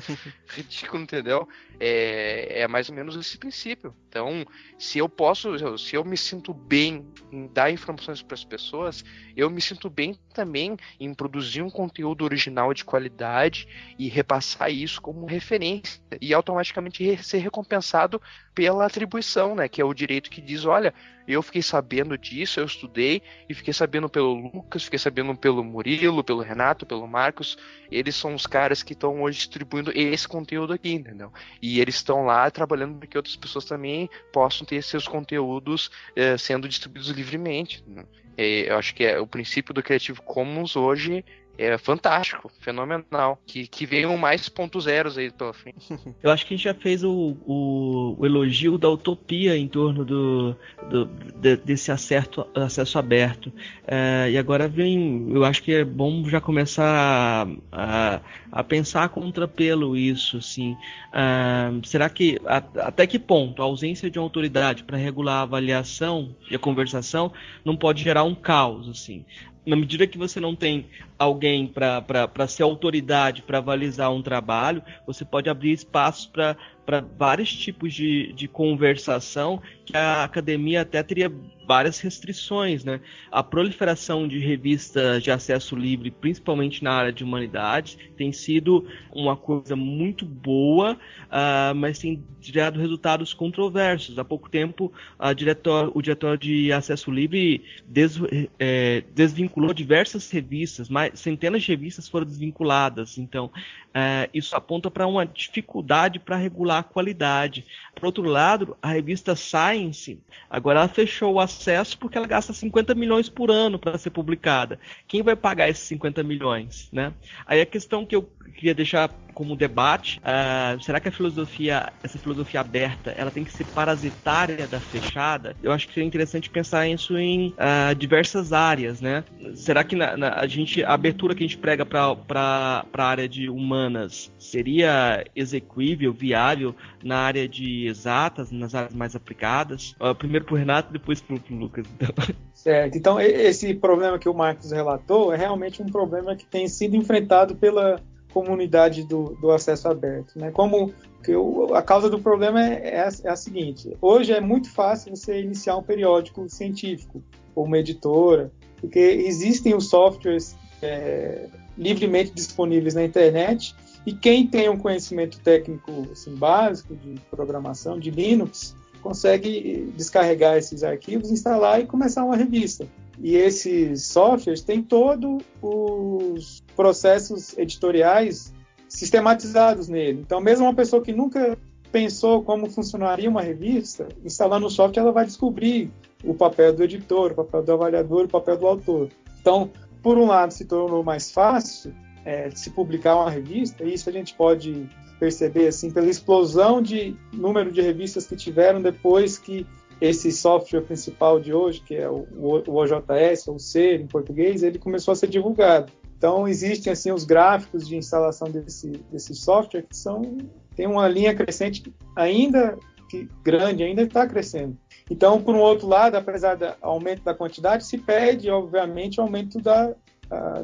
Ridículo, entendeu? É, é mais ou menos esse princípio. Então, se eu posso, se eu me sinto bem em dar informações para as pessoas, eu me sinto bem também em produzir um conteúdo original de qualidade e repassar isso como referência e automaticamente ser recompensado pela atribuição, né? Que é o direito que diz, olha, eu fiquei sabendo disso, eu estudei e fiquei sabendo pelo Lucas, fiquei sabendo pelo Murilo, pelo Renato, pelo Marcos. Eles são os caras que estão hoje distribuindo esse conteúdo aqui, entendeu? E eles estão lá trabalhando para que outras pessoas também possam ter seus conteúdos eh, sendo distribuídos livremente. Né? É, eu acho que é o princípio do Creative Commons hoje é fantástico, fenomenal. Que, que venham mais pontos zeros aí pela frente. Eu acho que a gente já fez o, o, o elogio da utopia em torno do, do de, desse acerto, acesso aberto. É, e agora vem, eu acho que é bom já começar a, a, a pensar contrapelo isso, assim. É, será que a, até que ponto a ausência de uma autoridade para regular a avaliação e a conversação não pode gerar um caos, assim? Na medida que você não tem alguém para ser autoridade para avalizar um trabalho, você pode abrir espaços para para vários tipos de, de conversação que a academia até teria várias restrições, né? A proliferação de revistas de acesso livre, principalmente na área de humanidades, tem sido uma coisa muito boa, uh, mas tem gerado resultados controversos. Há pouco tempo, diretor, o diretor de acesso livre des, é, desvinculou diversas revistas, mais, centenas de revistas foram desvinculadas. Então, é, isso aponta para uma dificuldade para regular a qualidade. Por outro lado, a revista Science, agora ela fechou o acesso porque ela gasta 50 milhões por ano para ser publicada. Quem vai pagar esses 50 milhões? Né? Aí a questão que eu queria deixar como debate, uh, será que a filosofia, essa filosofia aberta, ela tem que ser parasitária da fechada? Eu acho que seria interessante pensar isso em uh, diversas áreas, né? Será que na, na, a gente, a abertura que a gente prega para a área de humanas seria execuível, viável na área de exatas, nas áreas mais aplicadas? Uh, primeiro para o Renato, depois para o Lucas. Então. Certo. Então, esse problema que o Marcos relatou é realmente um problema que tem sido enfrentado pela comunidade do, do acesso aberto. Né? Como que eu, a causa do problema é, é, a, é, a, seguinte: hoje é muito fácil você iniciar um periódico científico ou uma editora, porque existem os softwares é, livremente disponíveis na internet e quem tem um conhecimento técnico assim, básico de programação de Linux consegue descarregar esses arquivos, instalar e começar uma revista. E esses softwares têm todos os processos editoriais sistematizados nele. Então, mesmo uma pessoa que nunca pensou como funcionaria uma revista, instalando o software, ela vai descobrir o papel do editor, o papel do avaliador, o papel do autor. Então, por um lado, se tornou mais fácil é, se publicar uma revista, e isso a gente pode perceber assim pela explosão de número de revistas que tiveram depois que esse software principal de hoje, que é o, OJS, ou C em português, ele começou a ser divulgado. Então existem assim os gráficos de instalação desse, desse software que são tem uma linha crescente ainda que grande, ainda está crescendo. Então, por um outro lado, apesar do aumento da quantidade, se perde, obviamente, o aumento da,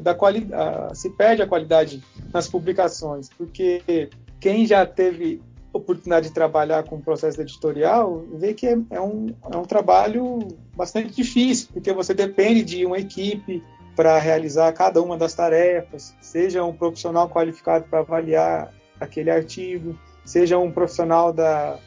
da qualidade, se perde a qualidade nas publicações, porque quem já teve oportunidade de trabalhar com o processo editorial, vê que é, é, um, é um trabalho bastante difícil, porque você depende de uma equipe para realizar cada uma das tarefas, seja um profissional qualificado para avaliar aquele artigo, seja um profissional da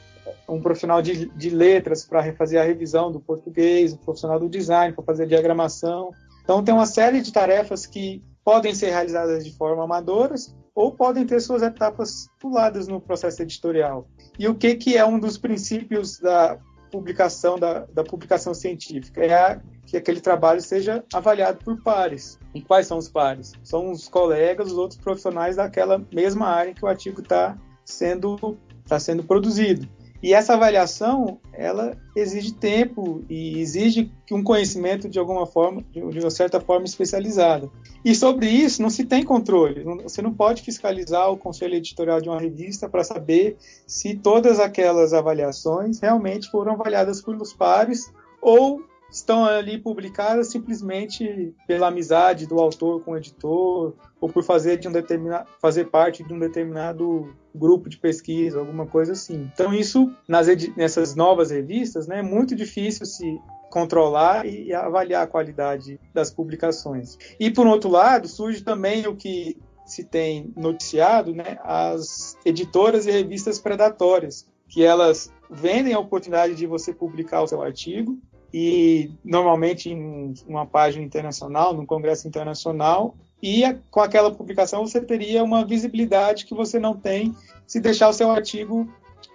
um profissional de, de letras para fazer a revisão do português, um profissional do design para fazer a diagramação. Então tem uma série de tarefas que podem ser realizadas de forma amadoras ou podem ter suas etapas puladas no processo editorial. E o que, que é um dos princípios da publicação da, da publicação científica? É a, que aquele trabalho seja avaliado por pares. E quais são os pares? São os colegas, os outros profissionais daquela mesma área que o artigo está sendo, tá sendo produzido. E essa avaliação, ela exige tempo e exige um conhecimento de alguma forma, de uma certa forma especializada. E sobre isso não se tem controle. Você não pode fiscalizar o conselho editorial de uma revista para saber se todas aquelas avaliações realmente foram avaliadas pelos pares ou estão ali publicadas simplesmente pela amizade do autor com o editor ou por fazer de um determinado fazer parte de um determinado grupo de pesquisa, alguma coisa assim. Então isso nas nessas novas revistas, né, é muito difícil se controlar e avaliar a qualidade das publicações. E por outro lado, surge também o que se tem noticiado, né, as editoras e revistas predatórias, que elas vendem a oportunidade de você publicar o seu artigo e normalmente em uma página internacional, num congresso internacional, e com aquela publicação você teria uma visibilidade que você não tem se deixar o seu artigo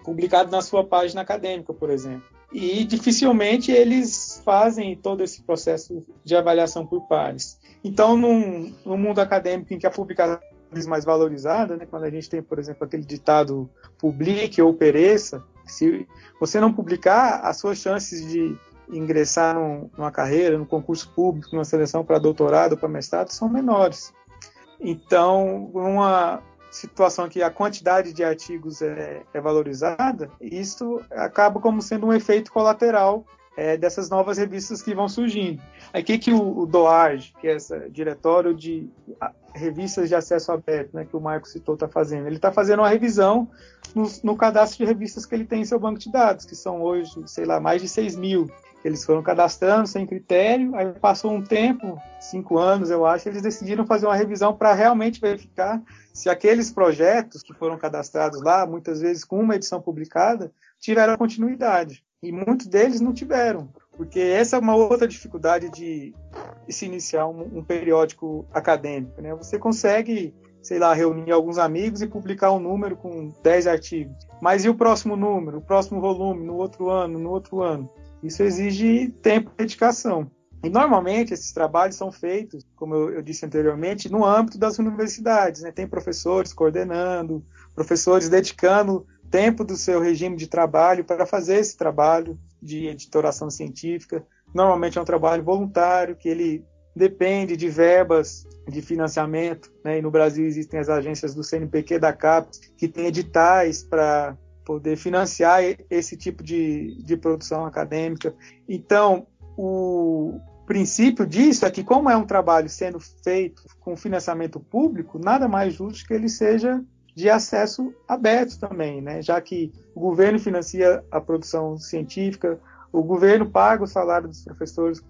publicado na sua página acadêmica, por exemplo. E dificilmente eles fazem todo esse processo de avaliação por pares. Então, num, num mundo acadêmico em que a publicação é mais valorizada, né, quando a gente tem, por exemplo, aquele ditado publique ou pereça, se você não publicar, as suas chances de ingressar num, numa carreira, num concurso público, numa seleção para doutorado, para mestrado, são menores. Então, uma situação que a quantidade de artigos é, é valorizada, isso acaba como sendo um efeito colateral é, dessas novas revistas que vão surgindo. O que, o, o que é esse diretório de revistas de acesso aberto, né, que o Marco citou, está fazendo? Ele está fazendo uma revisão no, no, cadastro de revistas que ele tem em seu banco de dados, que são hoje, sei lá, mais de 6 mil. Eles foram cadastrando sem critério, aí passou um tempo, cinco anos eu acho, eles decidiram fazer uma revisão para realmente verificar se aqueles projetos que foram cadastrados lá, muitas vezes com uma edição publicada, tiveram continuidade. E muitos deles não tiveram, porque essa é uma outra dificuldade de, se iniciar um, um periódico acadêmico. Né? Você consegue, sei lá, reunir alguns amigos e publicar um número com 10 artigos. Mas e o próximo número, o próximo volume, no outro ano, no outro ano? Isso exige tempo e dedicação. E normalmente esses trabalhos são feitos, como eu, eu disse anteriormente, no âmbito das universidades. Né? Tem professores coordenando, professores dedicando tempo do seu regime de trabalho para fazer esse trabalho de editoração científica. Normalmente é um trabalho voluntário, que ele depende de verbas de financiamento. Né? E no Brasil existem as agências do CNPq da CAPES, que têm editais para poder financiar esse tipo de, de produção acadêmica. Então, o princípio disso é que, como é um trabalho sendo feito com financiamento público, nada mais justo que ele seja de acesso aberto também, né? já que o governo financia a produção científica, o governo paga o salário dos professores que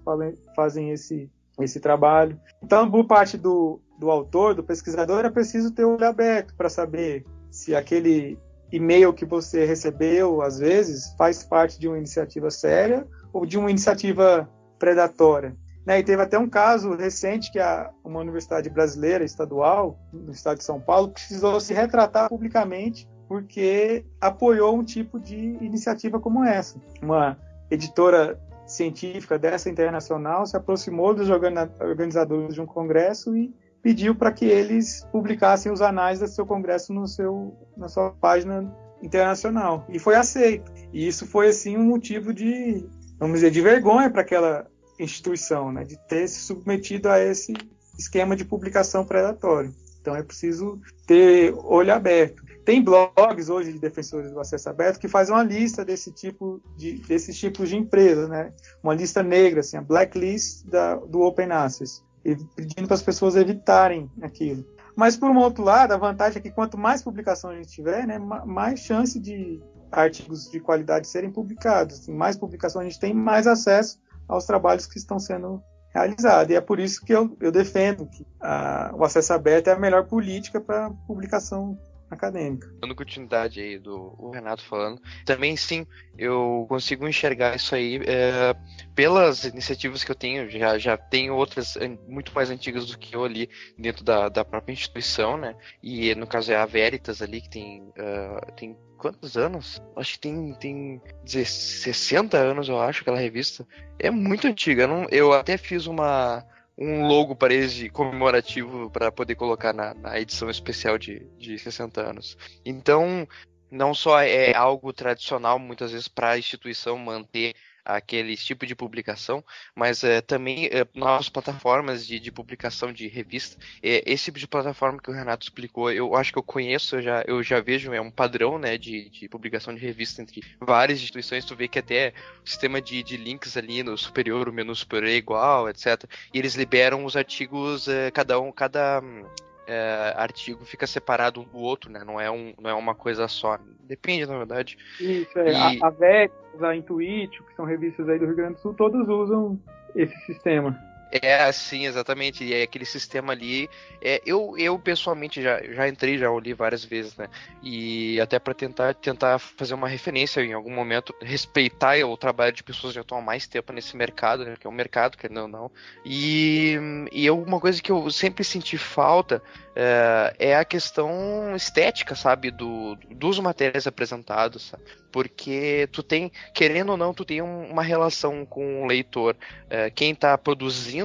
fazem esse, esse trabalho. Então, por parte do, do autor, do pesquisador, é preciso ter o olho aberto para saber se aquele e-mail que você recebeu, às vezes, faz parte de uma iniciativa séria ou de uma iniciativa predatória. Né, e teve até um caso recente que a, uma universidade brasileira estadual, no estado de São Paulo, precisou se retratar publicamente porque apoiou um tipo de iniciativa como essa. Uma editora científica dessa internacional se aproximou dos organizadores de um congresso e pediu para que eles publicassem os anais do seu congresso no seu, na sua página internacional. E foi aceito. E isso foi, assim, um motivo de, vamos dizer, de vergonha para aquela instituição, né, de ter se submetido a esse esquema de publicação predatório. Então é preciso ter olho aberto. Tem blogs hoje de defensores do acesso aberto que fazem uma lista desse tipo de, desses tipos de empresas, né? Uma lista negra, assim, a blacklist da, do Open Access pedindo para as pessoas evitarem aquilo. Mas, por um outro lado, a vantagem é que quanto mais publicação a gente tiver, né, mais chance de artigos de qualidade serem publicados. Assim, mais publicação a gente tem, mais acesso aos trabalhos que estão sendo realizados. E é por isso que eu, eu defendo que a, o acesso aberto é a melhor política para publicação acadêmica. Dando continuidade aí do Renato falando, também sim, eu consigo enxergar isso aí é, pelas iniciativas que eu tenho, já, já tenho outras muito mais antigas do que eu ali dentro da, da própria instituição, né? E no caso é a Veritas ali, que tem, uh, tem quantos anos? Acho que tem, tem 60 anos, eu acho, aquela revista. É muito antiga. Eu, não, eu até fiz uma, um logo para eles de comemorativo para poder colocar na, na, edição especial de, de 60 anos. Então, não só é algo tradicional muitas vezes para a instituição manter aquele tipo de publicação, mas é, também é, novas plataformas de, de, publicação de revista. É, esse tipo de plataforma que o Renato explicou, eu acho que eu conheço, eu já, eu já vejo, é um padrão né, de, de publicação de revista entre várias instituições. Tu vê que até o sistema de, de links ali no superior, o menu superior é igual, etc. E eles liberam os artigos, é, cada um, cada é, artigo fica separado um do outro, né? Não é, um, não é uma coisa só. Depende, na verdade. Isso, é. E... A, a VET, a Intuitio, que são revistas aí do Rio Grande do Sul, todos usam esse sistema. É, sim, exatamente. E é aquele sistema ali. É, eu, eu pessoalmente já, já entrei, já olhei várias vezes, né? E até para tentar tentar fazer uma referência em algum momento, respeitar o trabalho de pessoas que já estão há mais tempo nesse mercado, né? Que é um mercado, querendo ou não. E, e uma coisa que eu sempre senti falta é, é a questão estética, sabe? Do, dos materiais apresentados, sabe? Porque tu tem, querendo ou não, tu tem uma relação com o leitor. É, quem está produzindo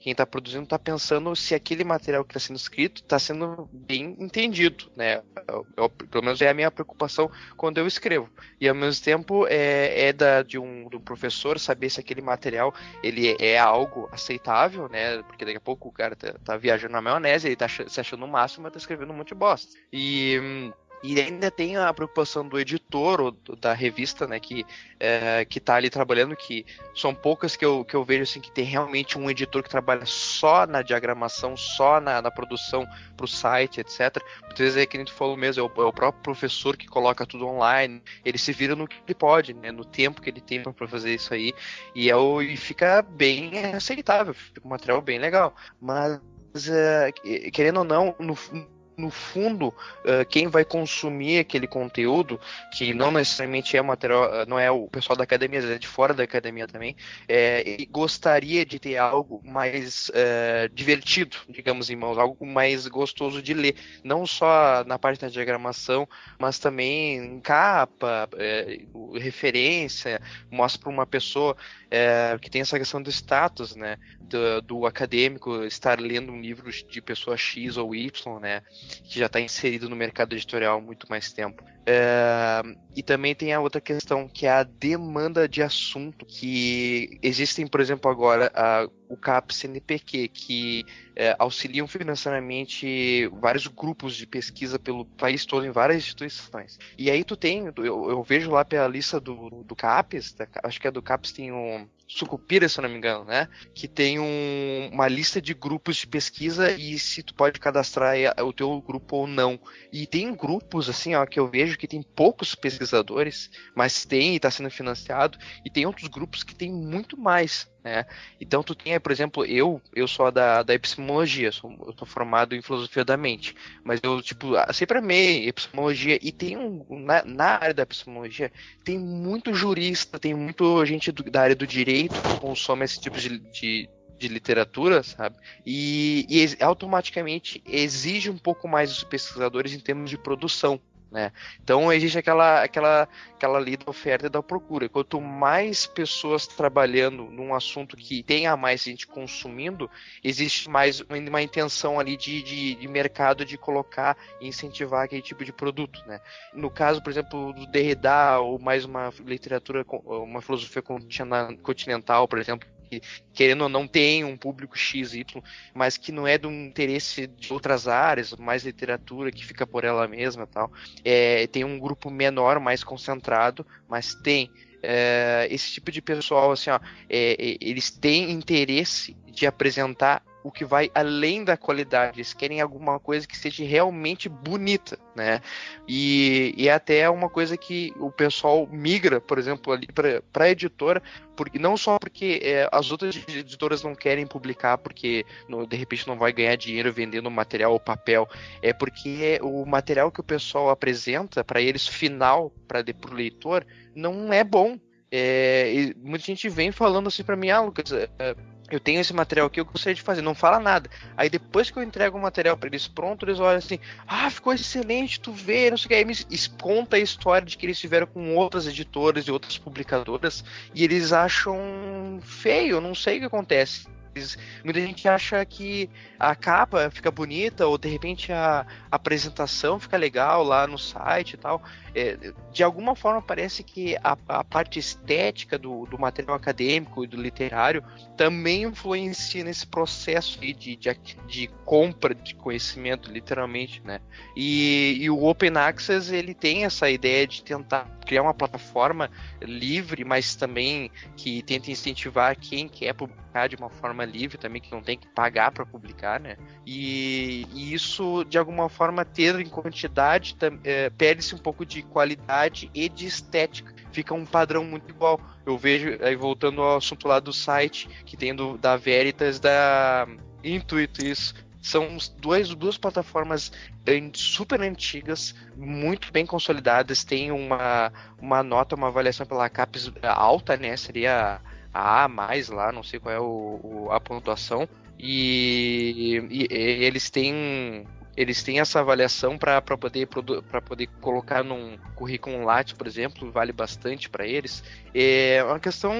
quem está produzindo está pensando se aquele material que está sendo escrito está sendo bem entendido, né? Eu, eu, pelo menos é a minha preocupação quando eu escrevo. E ao mesmo tempo é, é da, de um do professor saber se aquele material ele é algo aceitável, né? Porque daqui a pouco o cara tá, tá viajando na maionese, ele tá se achando o máximo, mas tá escrevendo um monte de bosta. E E ainda tem a preocupação do editor ou da revista, né, que, é, que tá ali trabalhando, que são poucas que eu, que eu vejo assim que tem realmente um editor que trabalha só na diagramação, só na, na produção para o site, etc. Muitas vezes é que a gente falou mesmo, é o, é o, próprio professor que coloca tudo online, ele se vira no que ele pode, né, no tempo que ele tem para fazer isso aí, e, é o, e fica bem aceitável, fica um material bem legal. Mas, uh, querendo ou não, no no fundo, uh, quem vai consumir aquele conteúdo, que não necessariamente é material, não é o pessoal da academia, é de fora da academia também, é, gostaria de ter algo mais divertido, digamos em mãos, algo mais gostoso de ler, não só na parte da diagramação, mas também em capa, é, referência, mostra para uma pessoa que tem essa questão do status, né, do, do acadêmico estar lendo um livro de pessoa X ou Y, né, que já está inserido no mercado editorial há muito mais tempo. É, e também tem a outra questão, que é a demanda de assunto, que existem, por exemplo, agora o CAPS NPq, que é, auxiliam financeiramente vários grupos de pesquisa pelo país todo, em várias instituições. E aí tu tem, eu, eu vejo lá pela lista do, do CAPES, da, acho que é do CAPES tem um Sucupira, se eu não me engano, né? Que tem um, uma lista de grupos de pesquisa e se tu pode cadastrar o teu grupo ou não. E tem grupos, assim, ó, que eu vejo que tem poucos pesquisadores, mas tem e está sendo financiado, e tem outros grupos que tem muito mais. Né? Então tu tem, por exemplo, eu eu sou da, da epistemologia, sou, eu sou formado em filosofia da mente, mas eu tipo sempre amei epistemologia e tem um na, na área da epistemologia tem muito jurista, tem muito gente do, da área do direito que consome esse tipo de, de de literatura, sabe? E, e, automaticamente exige um pouco mais dos pesquisadores em termos de produção. Né? Então existe aquela, aquela, aquela lei da oferta e da procura. Quanto mais pessoas trabalhando num assunto que tenha mais gente consumindo, existe mais uma intenção ali de, de, de mercado de colocar e incentivar aquele tipo de produto. Né? No caso, por exemplo, do Derrida ou mais uma literatura, uma filosofia continental, por exemplo, que, querendo ou não, tem um público XY, mas que não é do interesse de outras áreas, mais literatura, que fica por ela mesma tal. É, tem um grupo menor, mais concentrado, mas tem. É, esse tipo de pessoal, assim, ó, é, é eles têm interesse de apresentar o que vai além da qualidade. Eles querem alguma coisa que seja realmente bonita, né? E, e é até uma coisa que o pessoal migra, por exemplo, ali para a editora, porque não só porque é, as outras editoras não querem publicar porque no, de repente não vai ganhar dinheiro vendendo material ou papel, é porque o material que o pessoal apresenta para eles final para o leitor não é bom. É, muita gente vem falando assim para mim, ah, Lucas, é, eu tenho esse material aqui, eu gostaria de fazer, não fala nada. Aí depois que eu entrego o material para eles pronto, eles olham assim, ah, ficou excelente, tu vê, não sei o que. Aí me conta a história de que eles tiveram com outras editoras e outras publicadoras e eles acham feio, não sei o que acontece muita gente acha que a capa fica bonita ou de repente a, apresentação fica legal lá no site e tal. É, de alguma forma parece que a, a parte estética do, do, material acadêmico e do literário também influencia nesse processo de, de, de, compra de conhecimento, literalmente, né? E, e o Open Access ele tem essa ideia de tentar criar uma plataforma livre, mas também que tenta incentivar quem quer publicar de uma forma livre também, que não tem que pagar para publicar, né? E, e, isso, de alguma forma, ter em quantidade, é, perde-se um pouco de qualidade e de estética. Fica um padrão muito igual. Eu vejo, aí voltando ao assunto lá do site, que tem do, da Veritas, da Intuito, isso são duas, duas plataformas super antigas, muito bem consolidadas, tem uma, uma nota, uma avaliação pela CAPES alta, né? Seria a A mais lá, não sei qual é o, o a pontuação. E, e, e, eles têm eles têm essa avaliação para poder para poder colocar num currículo Lattes, por exemplo, vale bastante para eles. É uma questão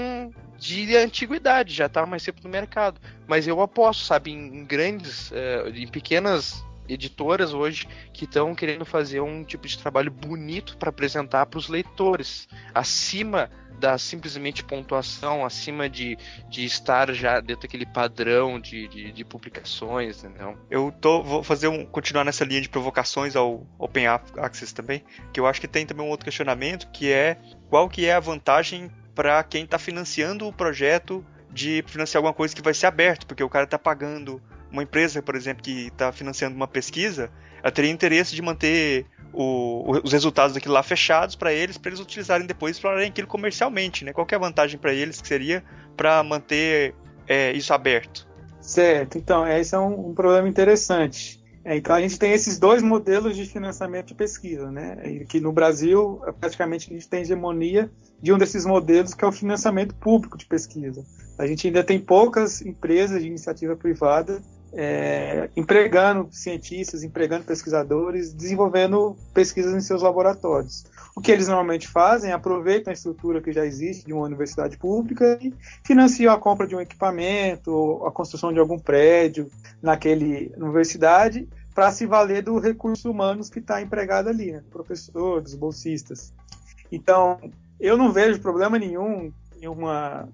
de antiguidade, já está mais tempo no mercado. Mas eu aposto, sabe, em, grandes, uh, em pequenas editoras hoje que estão querendo fazer um tipo de trabalho bonito para apresentar para os leitores, acima da simplesmente pontuação, acima de, de estar já dentro daquele padrão de, de, de publicações, entendeu? Eu tô, vou fazer um, continuar nessa linha de provocações ao Open Access também, que eu acho que tem também um outro questionamento, que é qual que é a vantagem para quem está financiando o projeto de financiar alguma coisa que vai ser aberto, porque o cara está pagando uma empresa, por exemplo, que está financiando uma pesquisa, ela teria interesse de manter o, os resultados daquilo lá fechados para eles, para eles utilizarem depois e explorarem aquilo comercialmente, né? Qual é a vantagem para eles que seria para manter é, isso aberto? Certo, então esse é um, um problema interessante. É, então a gente tem esses dois modelos de financiamento de pesquisa, né? E que no Brasil praticamente a gente tem hegemonia de um desses modelos que é o financiamento público de pesquisa. A gente ainda tem poucas empresas de iniciativa privada é, empregando cientistas, empregando pesquisadores, desenvolvendo pesquisas em seus laboratórios. O que eles normalmente fazem é aproveitam a estrutura que já existe de uma universidade pública e financiam a compra de um equipamento, a construção de algum prédio naquele universidade para se valer do recurso humanos que está empregado ali, né? professores, bolsistas. Então, eu não vejo problema nenhum em uma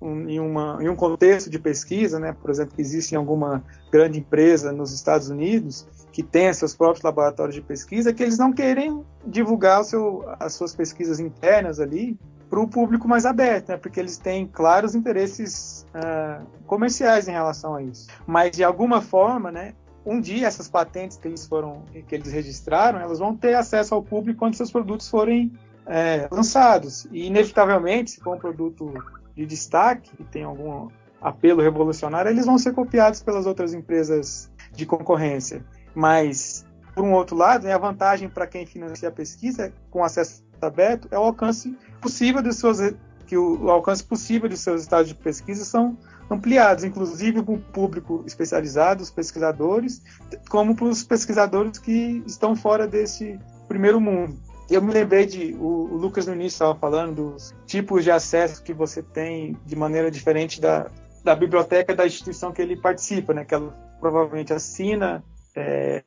em, uma, em um contexto de pesquisa, né, por exemplo, que existe em alguma grande empresa nos Estados Unidos que tenha seus próprios laboratórios de pesquisa, que eles não querem divulgar seu, as suas pesquisas internas ali para o público mais aberto, né, porque eles têm claros interesses uh, comerciais em relação a isso. Mas de alguma forma, né, um dia essas patentes que eles foram que eles registraram, elas vão ter acesso ao público quando seus produtos forem é, lançados. E inevitavelmente, se for um produto de destaque, que tem algum apelo revolucionário, eles vão ser copiados pelas outras empresas de concorrência. Mas, por um outro lado, né, a vantagem para quem financia a pesquisa com acesso aberto é o alcance possível dos seus que o, o alcance possível dos seus estados de pesquisa são ampliados, inclusive para o público especializado, os pesquisadores, como para os pesquisadores que estão fora desse primeiro mundo eu me lembrei de. O, Lucas no início estava falando dos tipos de acesso que você tem de maneira diferente da, da biblioteca da instituição que ele participa, né? Que ela provavelmente assina é,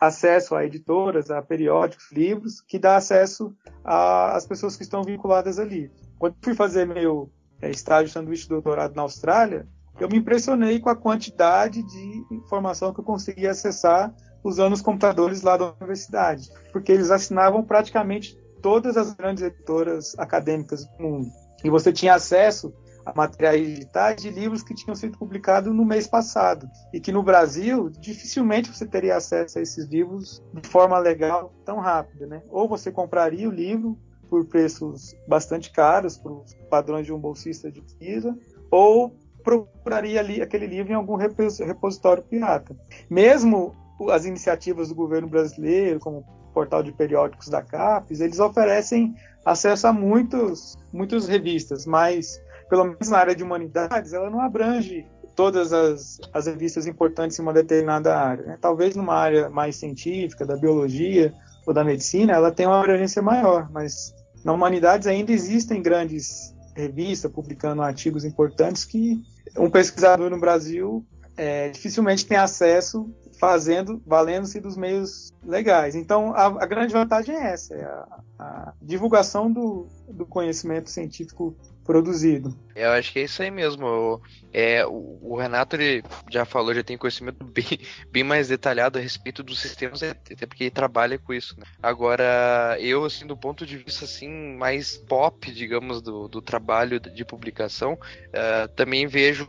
acesso a editoras, a periódicos, livros, que dá acesso às pessoas que estão vinculadas ali. Quando fui fazer meu estágio sanduíche doutorado na Austrália, eu me impressionei com a quantidade de informação que eu conseguia acessar usando os computadores lá da universidade, porque eles assinavam praticamente todas as grandes editoras acadêmicas do mundo. E você tinha acesso a materiais digitais de livros que tinham sido publicados no mês passado. E que no Brasil, dificilmente você teria acesso a esses livros de forma legal tão rápida. Né? Ou você compraria o livro por preços bastante caros, para os padrões de um bolsista de pesquisa, ou procuraria ali aquele livro em algum repositório pirata. Mesmo as iniciativas do governo brasileiro, como o portal de periódicos da CAPES, eles oferecem acesso a muitos, muitas revistas, mas pelo menos na área de humanidades, ela não abrange todas as, as revistas importantes em uma determinada área. Né? Talvez numa área mais científica, da biologia ou da medicina, ela tem uma abrangência maior, mas na humanidades ainda existem grandes revistas publicando artigos importantes que um pesquisador no Brasil é, dificilmente tem acesso fazendo, valendo-se dos meios legais. Então, a, a, grande vantagem é essa, é a, a divulgação do, do conhecimento científico produzido. Eu acho que é isso aí mesmo. É, o, o Renato ele já falou, já tem conhecimento bem, bem mais detalhado a respeito dos sistemas, até porque ele trabalha com isso. Né? Agora, eu, assim, do ponto de vista assim, mais pop, digamos, do, do trabalho de publicação, uh, também vejo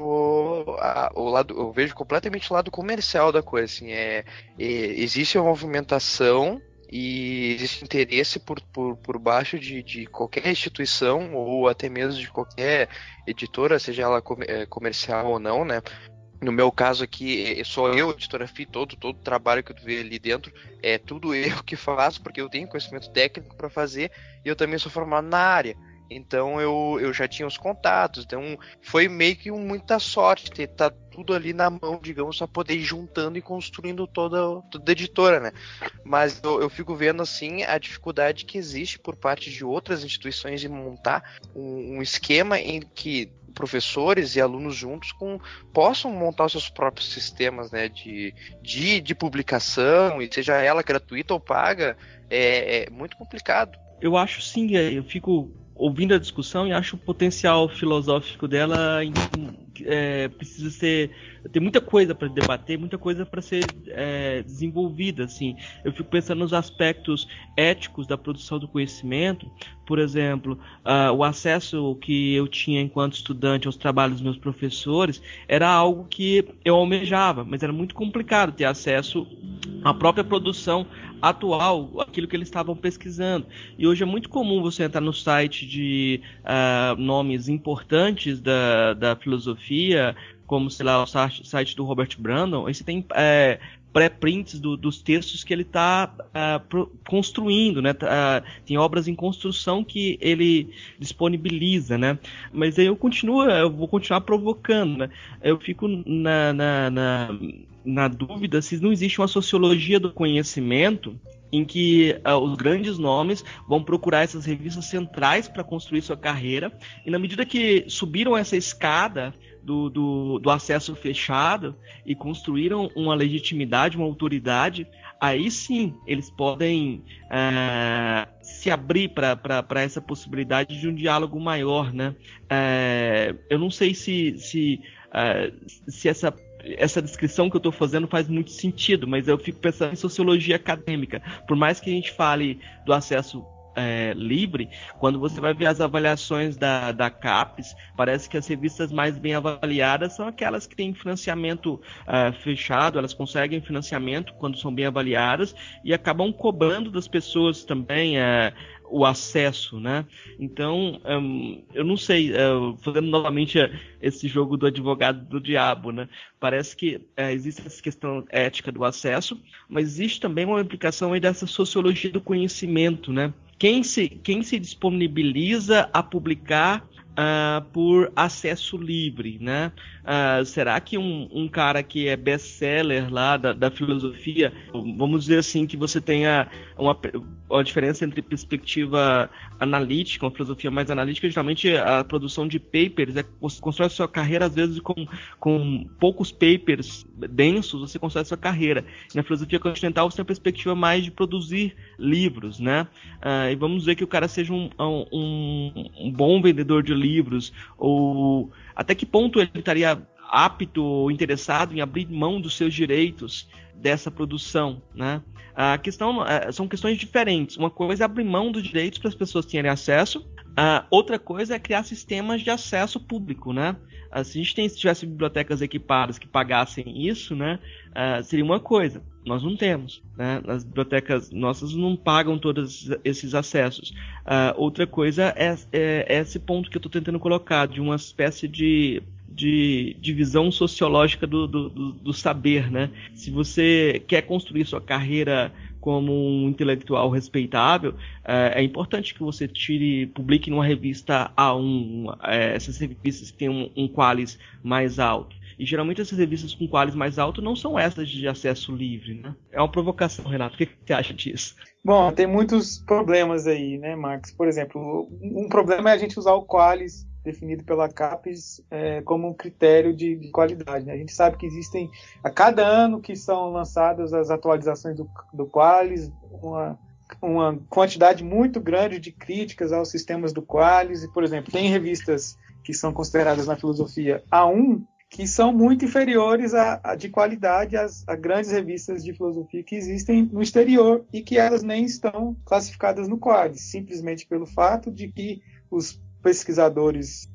a, o lado, eu vejo completamente o lado comercial da coisa. Assim, é, é existe uma movimentação e existe interesse por, por, por baixo de, de qualquer instituição ou até mesmo de qualquer editora, seja ela é, comercial ou não, né? No meu caso aqui, é, sou eu, editora FI, todo, todo o trabalho que tu vê ali dentro, é tudo eu que faço, porque eu tenho conhecimento técnico para fazer e eu também sou formado na área. Então eu, eu já tinha os contatos. Então foi meio que muita sorte ter tá tudo ali na mão, digamos, para poder ir juntando e construindo toda, toda a editora, né? Mas eu, eu, fico vendo assim a dificuldade que existe por parte de outras instituições em montar um, um esquema em que professores e alunos juntos com, possam montar os seus próprios sistemas né, de, de, de publicação, e seja ela gratuita ou paga, é, é muito complicado. Eu acho sim, eu fico ouvindo a discussão e acho o potencial filosófico dela é, precisa ser tem muita coisa para debater, muita coisa para ser é, desenvolvida. Assim, eu fico pensando nos aspectos éticos da produção do conhecimento. Por exemplo, uh, o acesso que eu tinha enquanto estudante aos trabalhos dos meus professores era algo que eu almejava, mas era muito complicado ter acesso à própria produção atual, aquilo que eles estavam pesquisando. E hoje é muito comum você entrar no site de uh, nomes importantes da, da filosofia, como, sei lá, o site do Robert Brandon, aí você tem é, pré-prints do, dos textos que ele está é, construindo, né? Uh, tem obras em construção que ele disponibiliza, né? Mas aí eu continuo, eu vou continuar provocando, né? Eu fico na, na, na, na dúvida se não existe uma sociologia do conhecimento em que uh, os grandes nomes vão procurar essas revistas centrais para construir sua carreira, e na medida que subiram essa escada do, do, do, acesso fechado e construíram uma legitimidade, uma autoridade, aí sim eles podem uh, se abrir para essa possibilidade de um diálogo maior. Né? Uh, eu não sei se, se, se essa essa descrição que eu estou fazendo faz muito sentido, mas eu fico pensando em sociologia acadêmica. Por mais que a gente fale do acesso é, livre, quando você vai ver as avaliações da, da CAPES, parece que as revistas mais bem avaliadas são aquelas que têm financiamento uh, fechado, elas conseguem financiamento quando são bem avaliadas e acabam cobrando das pessoas também uh, o acesso, né? Então, um, eu não sei, uh, fazendo novamente esse jogo do advogado do diabo, né? Parece que uh, existe essa questão ética do acesso, mas existe também uma implicação aí dessa sociologia do conhecimento, né? Quem se, quem se disponibiliza a publicar uh, por acesso livre, né? Uh, será que um, um, cara que é best-seller lá da, da, filosofia, vamos dizer assim, que você tenha uma, uma diferença entre perspectiva analítica, uma filosofia mais analítica, geralmente a produção de papers, é, você constrói a sua carreira às vezes com, com poucos papers densos, você constrói a sua carreira. Na filosofia continental você tem a perspectiva mais de produzir livros, né? Uh, e vamos dizer que o cara seja um, um, um bom vendedor de livros, ou até que ponto ele estaria apto ou interessado em abrir mão dos seus direitos dessa produção, né? A questão é, são questões diferentes. Uma coisa é abrir mão dos direitos para as pessoas terem acesso. A outra coisa é criar sistemas de acesso público, né? Se a gente tem, se tivesse bibliotecas equipadas que pagassem isso, né? seria uma coisa. Nós não temos, né? As bibliotecas nossas não pagam todos esses acessos. outra coisa é, é, é esse ponto que eu estou tentando colocar de uma espécie de de, de visão sociológica do, do, do, do saber, né? Se você quer construir sua carreira como um intelectual respeitável, é, é, importante que você tire, publique numa revista A1, é, essas revistas que têm um, um qualis mais alto. E geralmente essas revistas com qualis mais alto não são essas de acesso livre, né? É uma provocação, Renato. O que, que você acha disso? Bom, tem muitos problemas aí, né, Marcos? Por exemplo, um problema é a gente usar o qualis definido pela CAPES é, como um critério de, de qualidade. Né? A gente sabe que existem, a cada ano que são lançadas as atualizações do, do Qualis, uma, uma quantidade muito grande de críticas aos sistemas do Qualis. E, por exemplo, tem revistas que são consideradas na filosofia A1 que são muito inferiores a, a de qualidade às, a grandes revistas de filosofia que existem no exterior e que elas nem estão classificadas no Qualis, simplesmente pelo fato de que os pesquisadores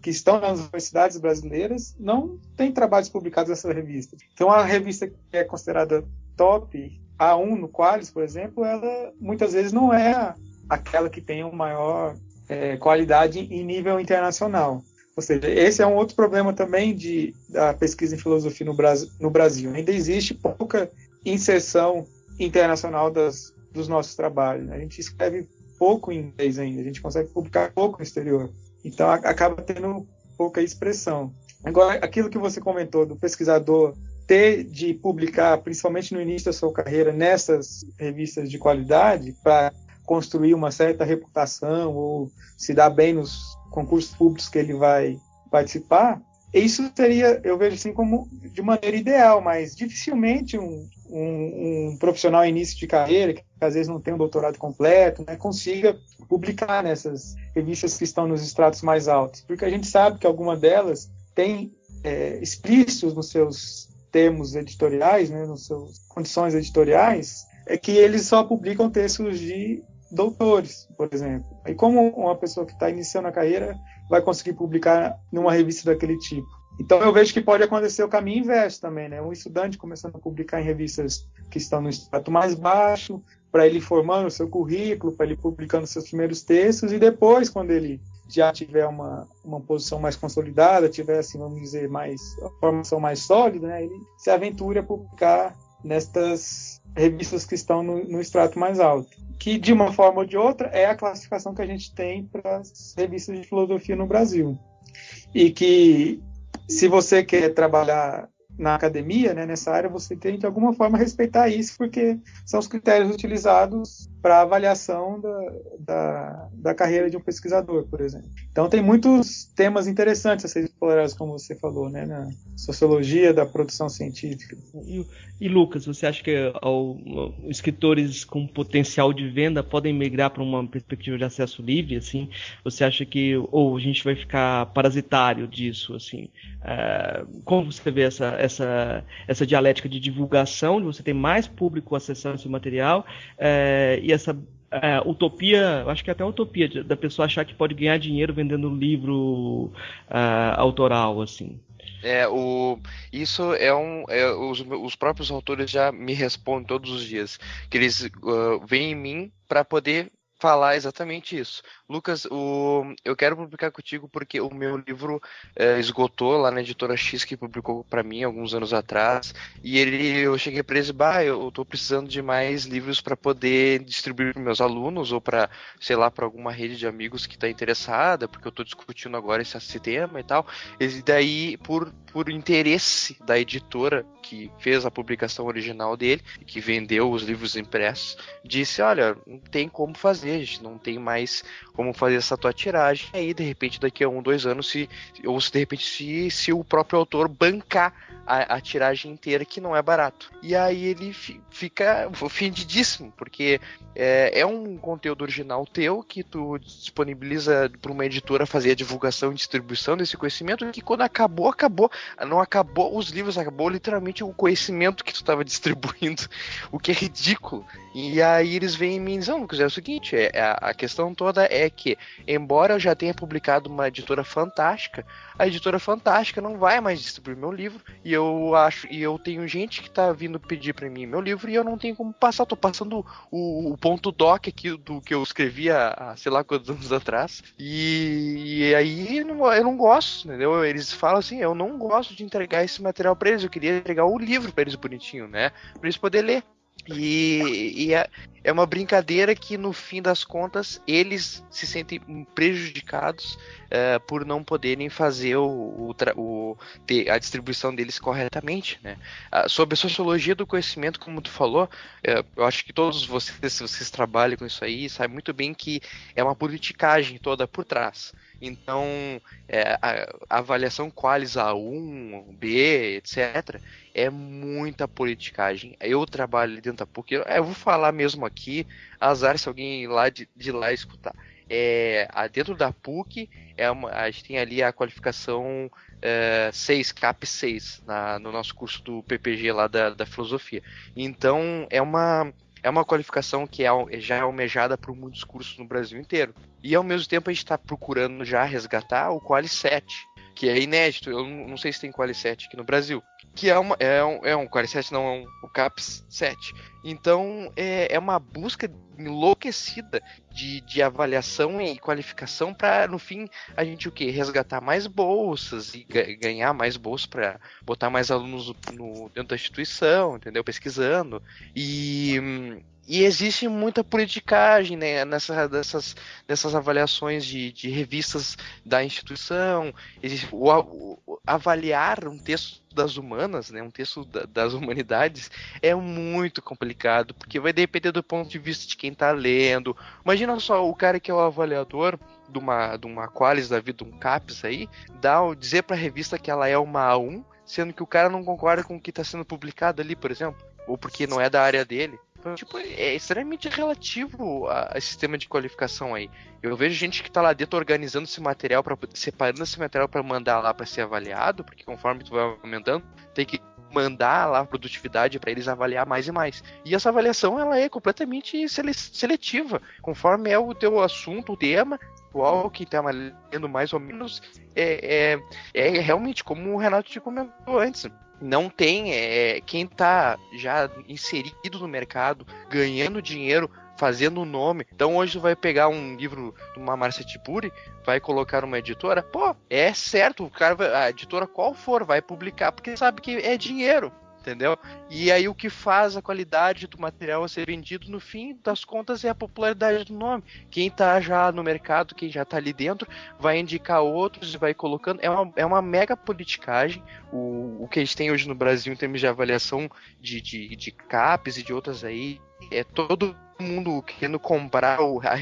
que estão nas universidades brasileiras não têm trabalhos publicados nessa revista. Então, a revista que é considerada top, A1 no Qualis, por exemplo, ela muitas vezes não é aquela que tem uma maior é, qualidade em nível internacional. Ou seja, esse é um outro problema também de, da pesquisa em filosofia no Brasil. No Brasil. Ainda existe pouca inserção internacional das, dos nossos trabalhos. Né? A gente escreve pouco em inglês ainda, a gente consegue publicar pouco no exterior. Então acaba tendo pouca expressão. Agora, aquilo que você comentou do pesquisador ter de publicar, principalmente no início da sua carreira, nessas revistas de qualidade, para construir uma certa reputação ou se dar bem nos concursos públicos que ele vai participar, isso seria, eu vejo assim como de maneira ideal, mas dificilmente um, um, um profissional início de carreira, que às vezes não tem um doutorado completo, né, consiga publicar nessas revistas que estão nos estratos mais altos, porque a gente sabe que alguma delas tem é, explícitos nos seus termos editoriais, né, nas suas condições editoriais, é que eles só publicam textos de doutores, por exemplo. E como uma pessoa que está iniciando a carreira vai conseguir publicar numa revista daquele tipo? Então eu vejo que pode acontecer o caminho inverso também, né? Um estudante começando a publicar em revistas que estão no estrato mais baixo, para ele formando o seu currículo, para ele publicando seus primeiros textos e depois, quando ele já tiver uma, uma posição mais consolidada, tiver, assim, vamos dizer, mais a formação mais sólida, né? Ele se aventura a publicar nestas revistas que estão no, no extrato mais alto que de uma forma ou de outra é a classificação que a gente tem para as revistas de filosofia no Brasil. E que se você quer trabalhar na academia, né, nessa área, você tem de alguma forma respeitar isso, porque são os critérios utilizados para avaliação da, da, da, carreira de um pesquisador, por exemplo. Então tem muitos temas interessantes a serem explorados, como você falou, né, na sociologia da produção científica. E, e Lucas, você acha que ao, escritores com potencial de venda podem migrar para uma perspectiva de acesso livre, assim? Você acha que ou a gente vai ficar parasitário disso, assim? É, como você vê essa, essa, essa dialética de divulgação, de você ter mais público acessando esse material é, e essa é, utopia, acho que é até utopia da pessoa achar que pode ganhar dinheiro vendendo livro uh, autoral, assim. É, o, isso é um. É, os, os próprios autores já me respondem todos os dias. Que eles uh, vêm em mim para poder falar exatamente isso. Lucas, o, eu quero publicar contigo porque o meu livro é, esgotou lá na editora X que publicou para mim alguns anos atrás. E ele, eu cheguei para ele, bah, eu estou precisando de mais livros para poder distribuir para meus alunos ou para, sei lá, para alguma rede de amigos que está interessada, porque eu estou discutindo agora esse, esse tema e tal. E daí, por, por interesse da editora que fez a publicação original dele, que vendeu os livros impressos, disse: olha, não tem como fazer, a gente não tem mais como fazer essa tua tiragem. E aí, de repente, daqui a um, dois anos, se, ou se de repente, se, se o próprio autor bancar a, a tiragem inteira, que não é barato. E aí ele fica ofendidíssimo, porque é, é, um conteúdo original teu que tu disponibiliza para uma editora fazer a divulgação e distribuição desse conhecimento, que quando acabou, acabou. Não acabou os livros, acabou literalmente o conhecimento que tu estava distribuindo, o que é ridículo. E aí eles vêm e dizem, Lucas, é o seguinte, é, a, a questão toda é é que, embora eu já tenha publicado uma editora fantástica, a editora fantástica não vai mais distribuir meu livro e eu acho e eu tenho gente que está vindo pedir para mim meu livro e eu não tenho como passar. Tô passando o, o ponto doc aqui do que eu escrevi há, sei lá quantos anos atrás e, e aí eu não, eu não gosto, entendeu? Eles falam assim, eu não gosto de entregar esse material para eles, eu queria entregar o livro para eles bonitinho, né? Para eles poder ler. E, e é, é, uma brincadeira que, no fim das contas, eles se sentem prejudicados é, por não poderem fazer o, o, o, a distribuição deles corretamente. Né? Ah, sobre a sociologia do conhecimento, como tu falou, é, eu acho que todos vocês, se vocês trabalham com isso aí, sabem muito bem que é uma politicagem toda por trás. Então, é, a, a, avaliação qualis A1, B, etc., é muita politicagem. Eu trabalho dentro da PUC, eu vou falar mesmo aqui, azar se alguém lá de, de lá escutar. É, dentro da PUC, é uma, a gente tem ali a qualificação é, 6, CAP 6, na, no nosso curso do PPG lá da, da filosofia. Então, é uma é uma qualificação que é, já é almejada por muitos cursos no Brasil inteiro. E ao mesmo tempo a gente está procurando já resgatar o Quali 7, que é inédito. Eu não sei se tem Quali 7 aqui no Brasil. Que é, uma, é, um, é um Quali 7, não é um, o CAPS 7. Então é, é uma busca enlouquecida de, de avaliação e qualificação para no fim a gente o que resgatar mais bolsas e ganhar mais bolsas para botar mais alunos no, dentro da instituição, entendeu? Pesquisando e e existe muita politicagem né, nessa, nessas, nessas avaliações de, de revistas da instituição. Existe, o, o, avaliar um texto das humanas, né, um texto da, das humanidades, é muito complicado, porque vai depender do ponto de vista de quem está lendo. Imagina só o cara que é o avaliador de uma, de uma Qualis da vida, um CAPES aí, dá, dizer para a revista que ela é uma A1, sendo que o cara não concorda com o que está sendo publicado ali, por exemplo, ou porque não é da área dele. Tipo, é extremamente relativo a, sistema de qualificação aí. Eu vejo gente que tá lá dentro organizando esse material, pra, separando esse material para mandar lá para ser avaliado, porque conforme tu vai aumentando, tem que mandar lá produtividade para eles avaliar mais e mais. E essa avaliação ela é completamente seletiva, conforme é o teu assunto, o tema, qual que está lendo mais ou menos, é, é, é realmente como o Renato te comentou antes não tem é, quem está já inserido no mercado, ganhando dinheiro, fazendo nome. Então hoje vai pegar um livro de uma Marcia Tipuri, vai colocar uma editora, pô, é certo, o cara, a editora qual for vai publicar, porque sabe que é dinheiro entendeu? E aí o que faz a qualidade do material ser vendido no fim das contas é a popularidade do nome. Quem tá já no mercado, quem já tá ali dentro, vai indicar outros e vai colocando. É uma, é uma mega politicagem o, o que a gente tem hoje no Brasil em termos de avaliação de, de, de CAPES e de outras aí. É todo mundo querendo comprar o, a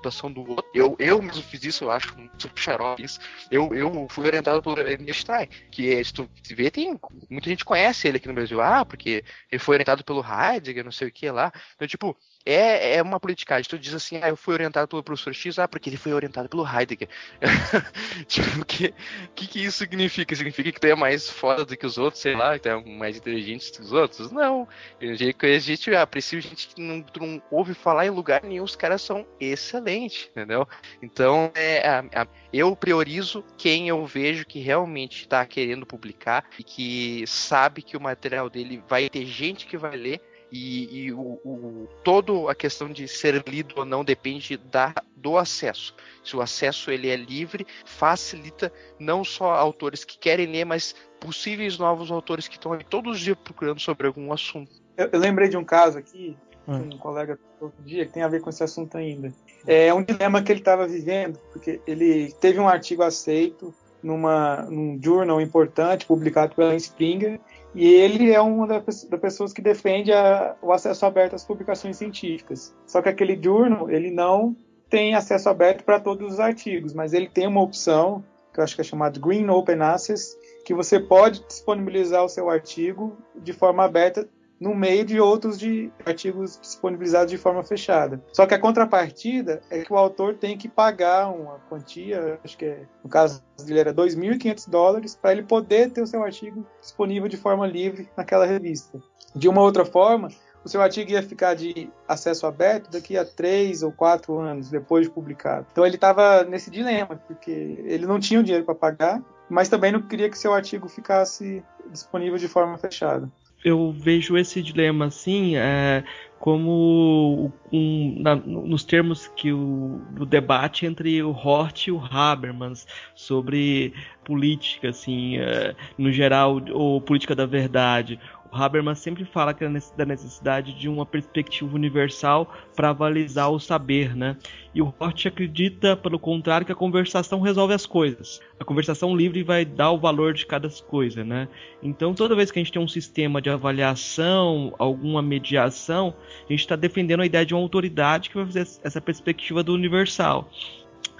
reputação do outro. Eu, eu mesmo fiz isso, eu acho, super xarope isso. Eu, eu fui orientado pelo Stein, que é, se tu vê, tem muita gente conhece ele aqui no Brasil. Ah, porque ele foi orientado pelo Heidegger, não sei o que lá. Então, tipo, é, é uma politicagem. Tu diz assim, ah, eu fui orientado pelo professor X, ah, porque ele foi orientado pelo Heidegger. tipo, o que, que, que isso significa? Significa que tu é mais foda do que os outros, sei lá, que tu é mais inteligente que os outros? Não. A gente aprecia gente que não, tu não ouve falar em lugar nenhum, os caras são excelentes, entendeu? Então, é, a, a, eu priorizo quem eu vejo que realmente está querendo publicar e que sabe que o material dele vai ter gente que vai ler e, e o, o, toda a questão de ser lido ou não depende da, do acesso. Se o acesso ele é livre, facilita não só autores que querem ler, mas possíveis novos autores que estão aí todos os dias procurando sobre algum assunto. Eu, eu lembrei de um caso aqui, hum. um colega outro dia, que tem a ver com esse assunto ainda. É um dilema que ele estava vivendo, porque ele teve um artigo aceito numa, num journal importante, publicado pela Springer, e ele é uma das pessoas que defende a, o acesso aberto às publicações científicas. Só que aquele journal, ele não tem acesso aberto para todos os artigos, mas ele tem uma opção, que eu acho que é chamada Green Open Access, que você pode disponibilizar o seu artigo de forma aberta no meio de outros de artigos disponibilizados de forma fechada. Só que a contrapartida é que o autor tem que pagar uma quantia, acho que é, no caso dele era 2.500 dólares, para ele poder ter o seu artigo disponível de forma livre naquela revista. De uma outra forma, o seu artigo ia ficar de acesso aberto daqui a três ou quatro anos depois de publicado. Então ele estava nesse dilema, porque ele não tinha o dinheiro para pagar, mas também não queria que seu artigo ficasse disponível de forma fechada eu vejo esse dilema assim é, como um, na, nos termos que o do debate entre o Hort e o Habermas sobre política assim é, no geral ou política da verdade. o Habermas sempre fala é da necessidade de uma perspectiva universal para avalizar o saber, né? E o Hort acredita, pelo contrário, que a conversação resolve as coisas. A conversação livre vai dar o valor de cada coisa, né? Então, toda vez que a gente tem um sistema de avaliação, alguma mediação, a gente está defendendo a ideia de uma autoridade que vai fazer essa perspectiva do universal.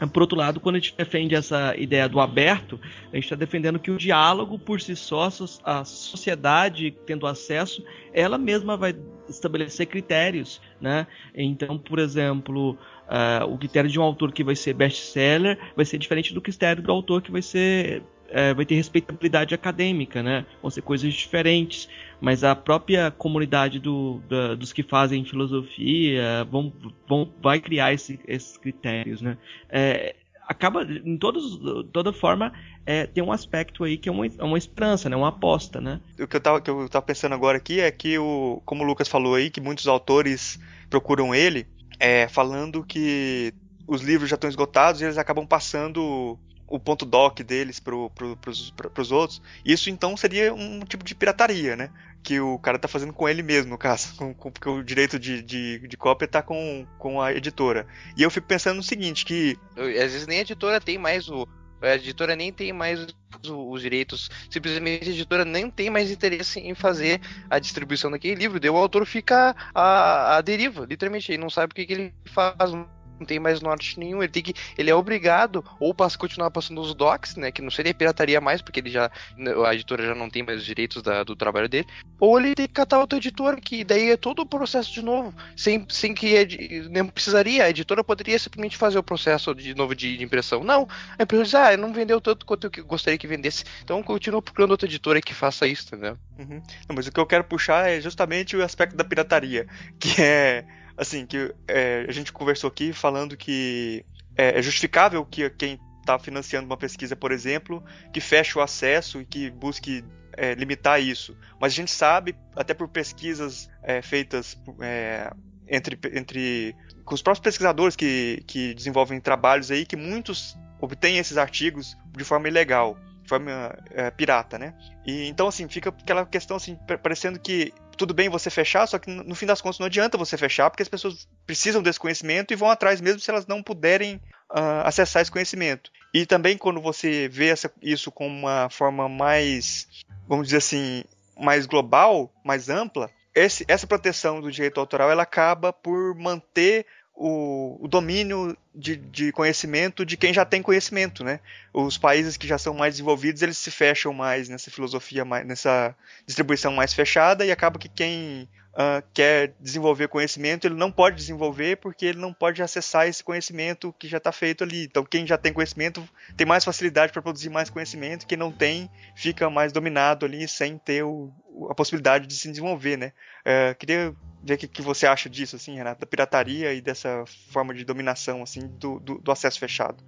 Por outro lado, quando a gente defende essa ideia do aberto, a gente está defendendo que o diálogo por si só, a sociedade tendo acesso, ela mesma vai estabelecer critérios, né? Então, por exemplo, uh, o critério de um autor que vai ser best-seller vai ser diferente do critério do autor que vai ser é, vai ter respeitabilidade acadêmica, né? Vão ser coisas diferentes, mas a própria comunidade do, da, dos que fazem filosofia vão, vão, vai criar esse, esses critérios, né? É, acaba, em todos, toda forma, é, tem um aspecto aí que é uma, é uma esperança, né? Uma aposta, né? O que eu, tava, que eu tava pensando agora aqui é que, o, como o Lucas falou aí, que muitos autores procuram ele, é, falando que os livros já estão esgotados e eles acabam passando o ponto doc deles pro, pro, outros, isso então seria um tipo de pirataria, né? Que o cara tá fazendo com ele mesmo, no caso, com, com, porque o direito de, de, de, cópia tá com, com a editora. E eu fico pensando no seguinte, que... Às vezes nem a editora tem mais o... A editora nem tem mais os direitos, simplesmente a editora nem tem mais interesse em fazer a distribuição daquele livro, daí o autor fica a, a deriva, literalmente, ele não sabe o que, que ele faz, não tem mais norte nenhum. Ele tem que. Ele é obrigado ou para continuar passando os docs, né? Que não seria pirataria mais, porque ele já. A editora já não tem mais os direitos da, do trabalho dele. Ou ele tem que catar outra editora, que daí é todo o processo de novo. Sem, sem que nem precisaria. A editora poderia simplesmente fazer o processo de novo de, de impressão. Não. A empresa diz, ah, não vendeu tanto quanto eu gostaria que vendesse. Então continua procurando outra editora que faça isso, entendeu? Uhum. Não, mas o que eu quero puxar é justamente o aspecto da pirataria. Que é assim, que é, a gente conversou aqui falando que é, é justificável que quem está financiando uma pesquisa, por exemplo, que feche o acesso e que busque é, limitar isso. Mas a gente sabe, até por pesquisas é, feitas é, entre, entre com os próprios pesquisadores que, que desenvolvem trabalhos aí, que muitos obtêm esses artigos de forma ilegal, forma é, pirata, né? E então assim fica aquela questão assim parecendo que tudo bem você fechar, só que no fim das contas não adianta você fechar, porque as pessoas precisam desse conhecimento e vão atrás mesmo se elas não puderem uh, acessar esse conhecimento. E também quando você vê essa, isso com uma forma mais, vamos dizer assim, mais global, mais ampla, esse, essa proteção do direito autoral ela acaba por manter o, o domínio de, de, conhecimento de quem já tem conhecimento, né? Os países que já são mais desenvolvidos, eles se fecham mais nessa filosofia, mais, nessa distribuição mais fechada e acaba que quem uh, quer desenvolver conhecimento, ele não pode desenvolver porque ele não pode acessar esse conhecimento que já está feito ali. Então, quem já tem conhecimento tem mais facilidade para produzir mais conhecimento, quem não tem fica mais dominado ali sem ter o, a possibilidade de se desenvolver, né? Uh, queria ver o que, que você acha disso, assim, Renato, da pirataria e dessa forma de dominação, assim, do, do, do acesso fechado.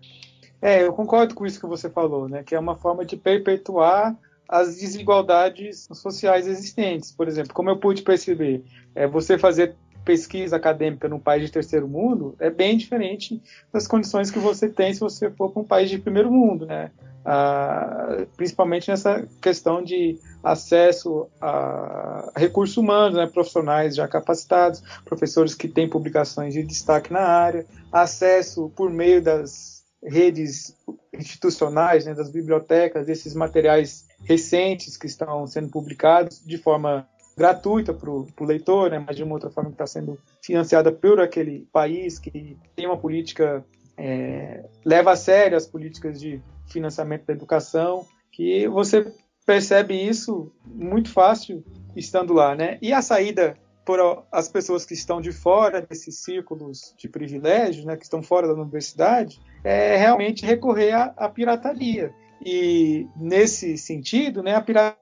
É, eu concordo com isso que você falou, né? Que é uma forma de perpetuar as desigualdades sociais existentes. Por exemplo, como eu pude perceber, é, você fazer pesquisa acadêmica num país de terceiro mundo é bem diferente das condições que você tem se você for para um país de primeiro mundo, né? Ah, principalmente nessa questão de acesso a recursos humanos, né, profissionais já capacitados, professores que têm publicações de destaque na área, acesso por meio das redes institucionais, né, das bibliotecas, desses materiais recentes que estão sendo publicados de forma gratuita para o leitor, né, mas de uma outra forma que está sendo financiada por aquele país que tem uma política, é, leva a sério as políticas de financiamento da educação, que você percebe isso muito fácil estando lá, né? E a saída por as pessoas que estão de fora desses círculos de privilégios, né, que estão fora da universidade, é realmente recorrer à, à pirataria. E nesse sentido, né, a pirataria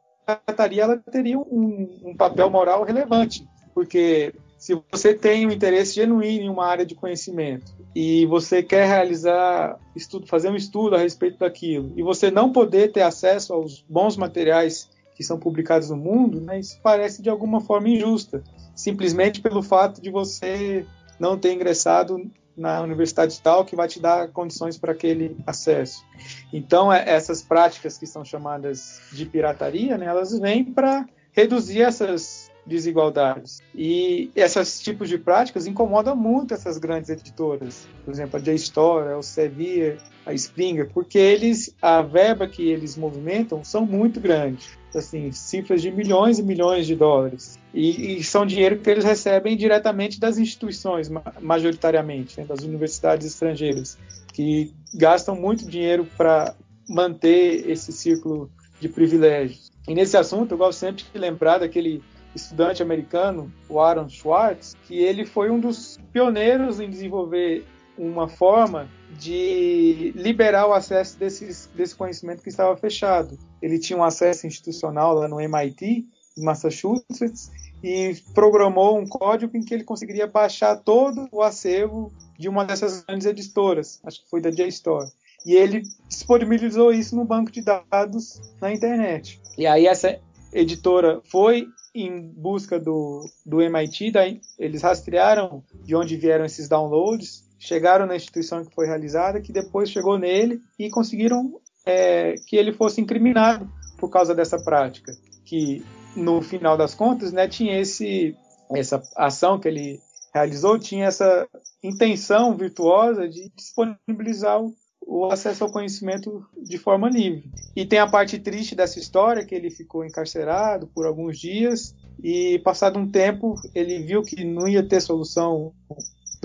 ela teria um, um papel moral relevante, porque se você tem um interesse genuíno em uma área de conhecimento e você quer realizar estudo, fazer um estudo a respeito daquilo, e você não poder ter acesso aos bons materiais que são publicados no mundo, né, isso parece de alguma forma injusta, simplesmente pelo fato de você não ter ingressado na universidade tal que vai te dar condições para aquele acesso. Então, é, essas práticas que são chamadas de pirataria, né, elas vêm para reduzir essas desigualdades. E esses tipos de práticas incomodam muito essas grandes editoras, por exemplo, a JSTOR, a Elsevier, a Springer, porque eles a verba que eles movimentam são muito grandes, assim, cifras de milhões e milhões de dólares. E, e são dinheiro que eles recebem diretamente das instituições, majoritariamente, né, das universidades estrangeiras, que gastam muito dinheiro para manter esse círculo de privilégios. E nesse assunto, eu gosto sempre de lembrar daquele estudante americano, o Aaron Schwartz, que ele foi um dos pioneiros em desenvolver uma forma de liberar o acesso desses, desse conhecimento que estava fechado. Ele tinha um acesso institucional lá no MIT, em Massachusetts, e programou um código em que ele conseguiria baixar todo o acervo de uma dessas grandes editoras, acho que foi da JSTOR. E ele disponibilizou isso no banco de dados na internet. E aí essa editora foi em busca do, do MIT, daí eles rastrearam de onde vieram esses downloads chegaram na instituição que foi realizada, que depois chegou nele e conseguiram é, que ele fosse incriminado por causa dessa prática, que no final das contas, né, tinha esse essa ação que ele realizou tinha essa intenção virtuosa de disponibilizar o, o acesso ao conhecimento de forma livre. E tem a parte triste dessa história que ele ficou encarcerado por alguns dias e passado um tempo ele viu que não ia ter solução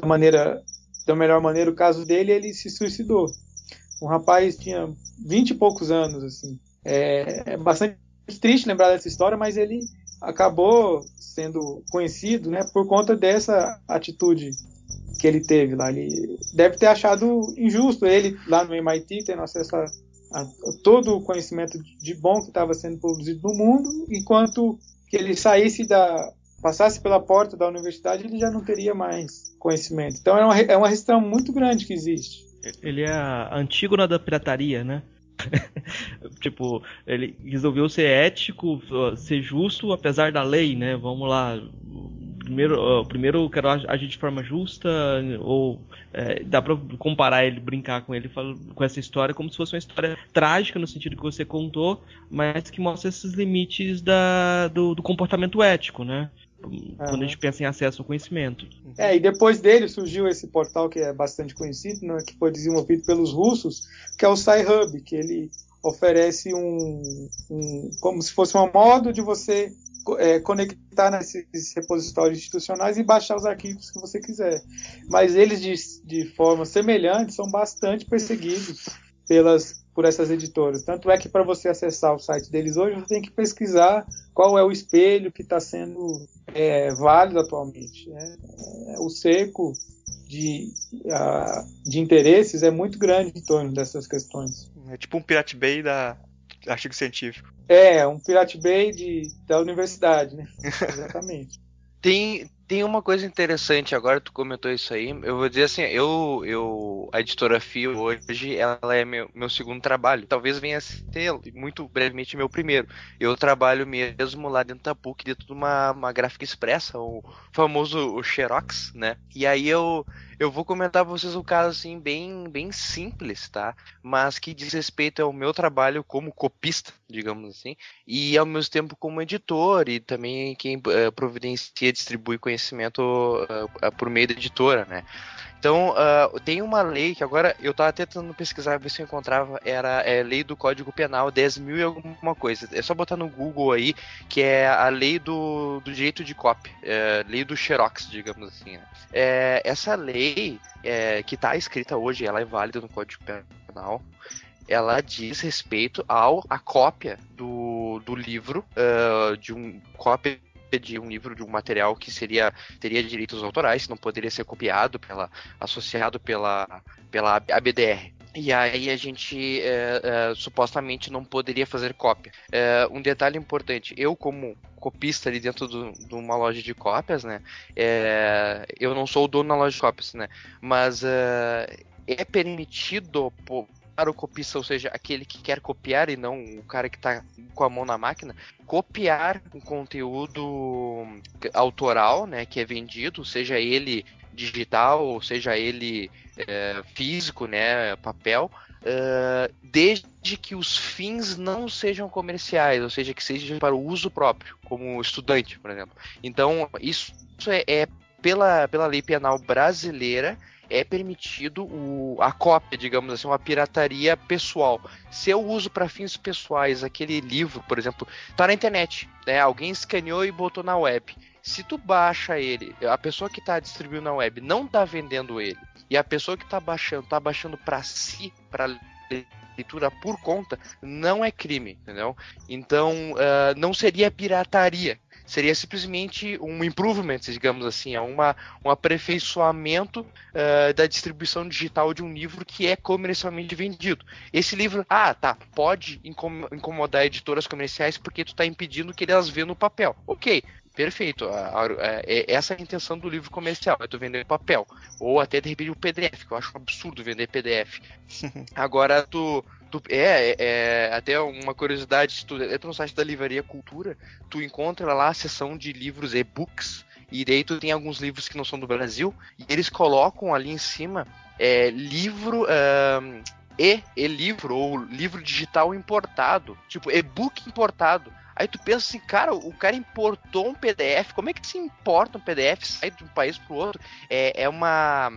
da maneira da melhor maneira o caso dele ele se suicidou. Um rapaz tinha vinte e poucos anos assim. É, é bastante triste lembrar dessa história mas ele acabou sendo conhecido né por conta dessa atitude que ele teve lá. Ele deve ter achado injusto ele lá no MIT tendo acesso a, a todo o conhecimento de bom que estava sendo produzido no mundo enquanto que ele saísse da passasse pela porta da universidade, ele já não teria mais conhecimento. Então é uma, é uma restrição muito grande que existe. Ele é a Antígona da pirataria, né? tipo, ele resolveu ser ético, ser justo, apesar da lei, né? Vamos lá. Primeiro, primeiro quero agir de forma justa, ou é, dá pra comparar ele, brincar com ele com essa história como se fosse uma história trágica no sentido que você contou, mas que mostra esses limites da, do, do comportamento ético, né? Quando a gente pensa em acesso ao conhecimento. É, e depois dele surgiu esse portal que é bastante conhecido, né, que foi desenvolvido pelos russos, que é o Sci-Hub, que ele oferece um, um, como se fosse um modo de você é, conectar nesses repositórios institucionais e baixar os arquivos que você quiser. Mas eles, de, de forma semelhante, são bastante perseguidos pelas por essas editoras. Tanto é que para você acessar o site deles hoje, você tem que pesquisar qual é o espelho que está sendo é, válido atualmente. Né? É, o cerco de, de interesses é muito grande em torno dessas questões. É tipo um Pirate Bay da artigo científico. É, um Pirate Bay de, da universidade, né? Exatamente. Tem, tem uma coisa interessante agora, tu comentou isso aí. Eu vou dizer assim, eu, eu a editora Fio hoje, ela é meu, meu segundo trabalho. Talvez venha a ser muito brevemente meu primeiro. Eu trabalho mesmo lá dentro da PUC, dentro de uma, uma gráfica expressa, o famoso o Xerox, né? E aí eu eu vou comentar pra vocês um caso assim bem bem simples, tá? Mas que diz respeito ao meu trabalho como copista, digamos assim, e ao mesmo tempo como editor e também quem uh, providencia distribui conhecimento conhecimento uh, por meio da editora, né? Então, uh, tem uma lei que agora eu estava tentando pesquisar, ver se eu encontrava, era é, lei do Código Penal 10 mil e alguma coisa. É só botar no Google aí, que é a lei do, do direito de cópia, é, lei do Xerox, digamos assim. Né? É, essa lei, é, que está escrita hoje, ela é válida no Código Penal, ela diz respeito ao a cópia do, do livro, uh, de um cópia de um livro de um material que seria teria direitos autorais, não poderia ser copiado pela associado pela pela ABDR. E aí a gente é, é, supostamente não poderia fazer cópia. É, um detalhe importante, eu como copista ali dentro do, de uma loja de cópias, né? É, eu não sou o dono da loja de cópias, né? Mas é, é permitido o copista, ou seja, aquele que quer copiar e não o cara que está com a mão na máquina, copiar um conteúdo autoral, né, que é vendido, seja ele digital ou seja ele é, físico, né, papel, é, desde que os fins não sejam comerciais, ou seja, que seja para o uso próprio, como estudante, por exemplo. Então, isso é, é pela, pela lei penal brasileira é permitido o, a cópia, digamos assim, uma pirataria pessoal. Se eu uso para fins pessoais aquele livro, por exemplo, tá na internet, né? Alguém escaneou e botou na web. Se tu baixa ele, a pessoa que está distribuindo na web não está vendendo ele, e a pessoa que está baixando está baixando para si, para leitura por conta, não é crime, entendeu? Então, uh, não seria pirataria, seria simplesmente um improvement, digamos assim, é uma, um aperfeiçoamento uh, da distribuição digital de um livro que é comercialmente vendido. Esse livro, ah, tá, pode incomodar editoras comerciais porque tu está impedindo que elas venham no papel. Ok, perfeito. A, a, a, é, essa é a intenção do livro comercial, é tu vender papel. Ou até de repente o PDF, que eu acho um absurdo vender PDF. Agora tu. tu é, é, é, até uma curiosidade, se tu entra no site da Livraria Cultura, tu encontra lá a seção de livros e-books. E daí tu tem alguns livros que não são do Brasil, e eles colocam ali em cima é, livro. Um, e, e-livro ou livro digital importado, tipo e-book importado. Aí tu pensa assim, cara, o cara importou um PDF, como é que se importa um PDF, sai de um país pro outro? É, é uma.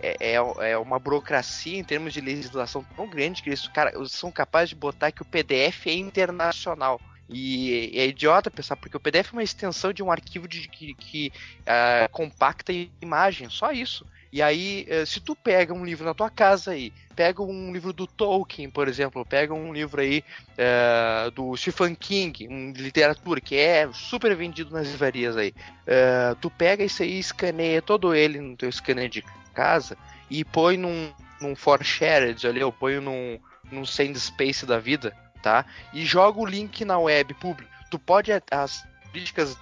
É, é, é uma burocracia em termos de legislação tão grande que eles, cara, são capazes de botar que o PDF é internacional. E é idiota pensar, porque o PDF é uma extensão de um arquivo de, que, que uh, compacta imagem, só isso. E aí, eh, se tu pega um livro na tua casa aí, pega um livro do Tolkien, por exemplo, pega um livro aí é, do Stephen King, um de literatura, que é super vendido nas livrarias aí. É, tu pega isso aí, escaneia todo ele no teu scanner de casa e põe num, num for shared ali, ou põe num, num send space da vida, tá? E joga o link na web público. Tu pode, as críticas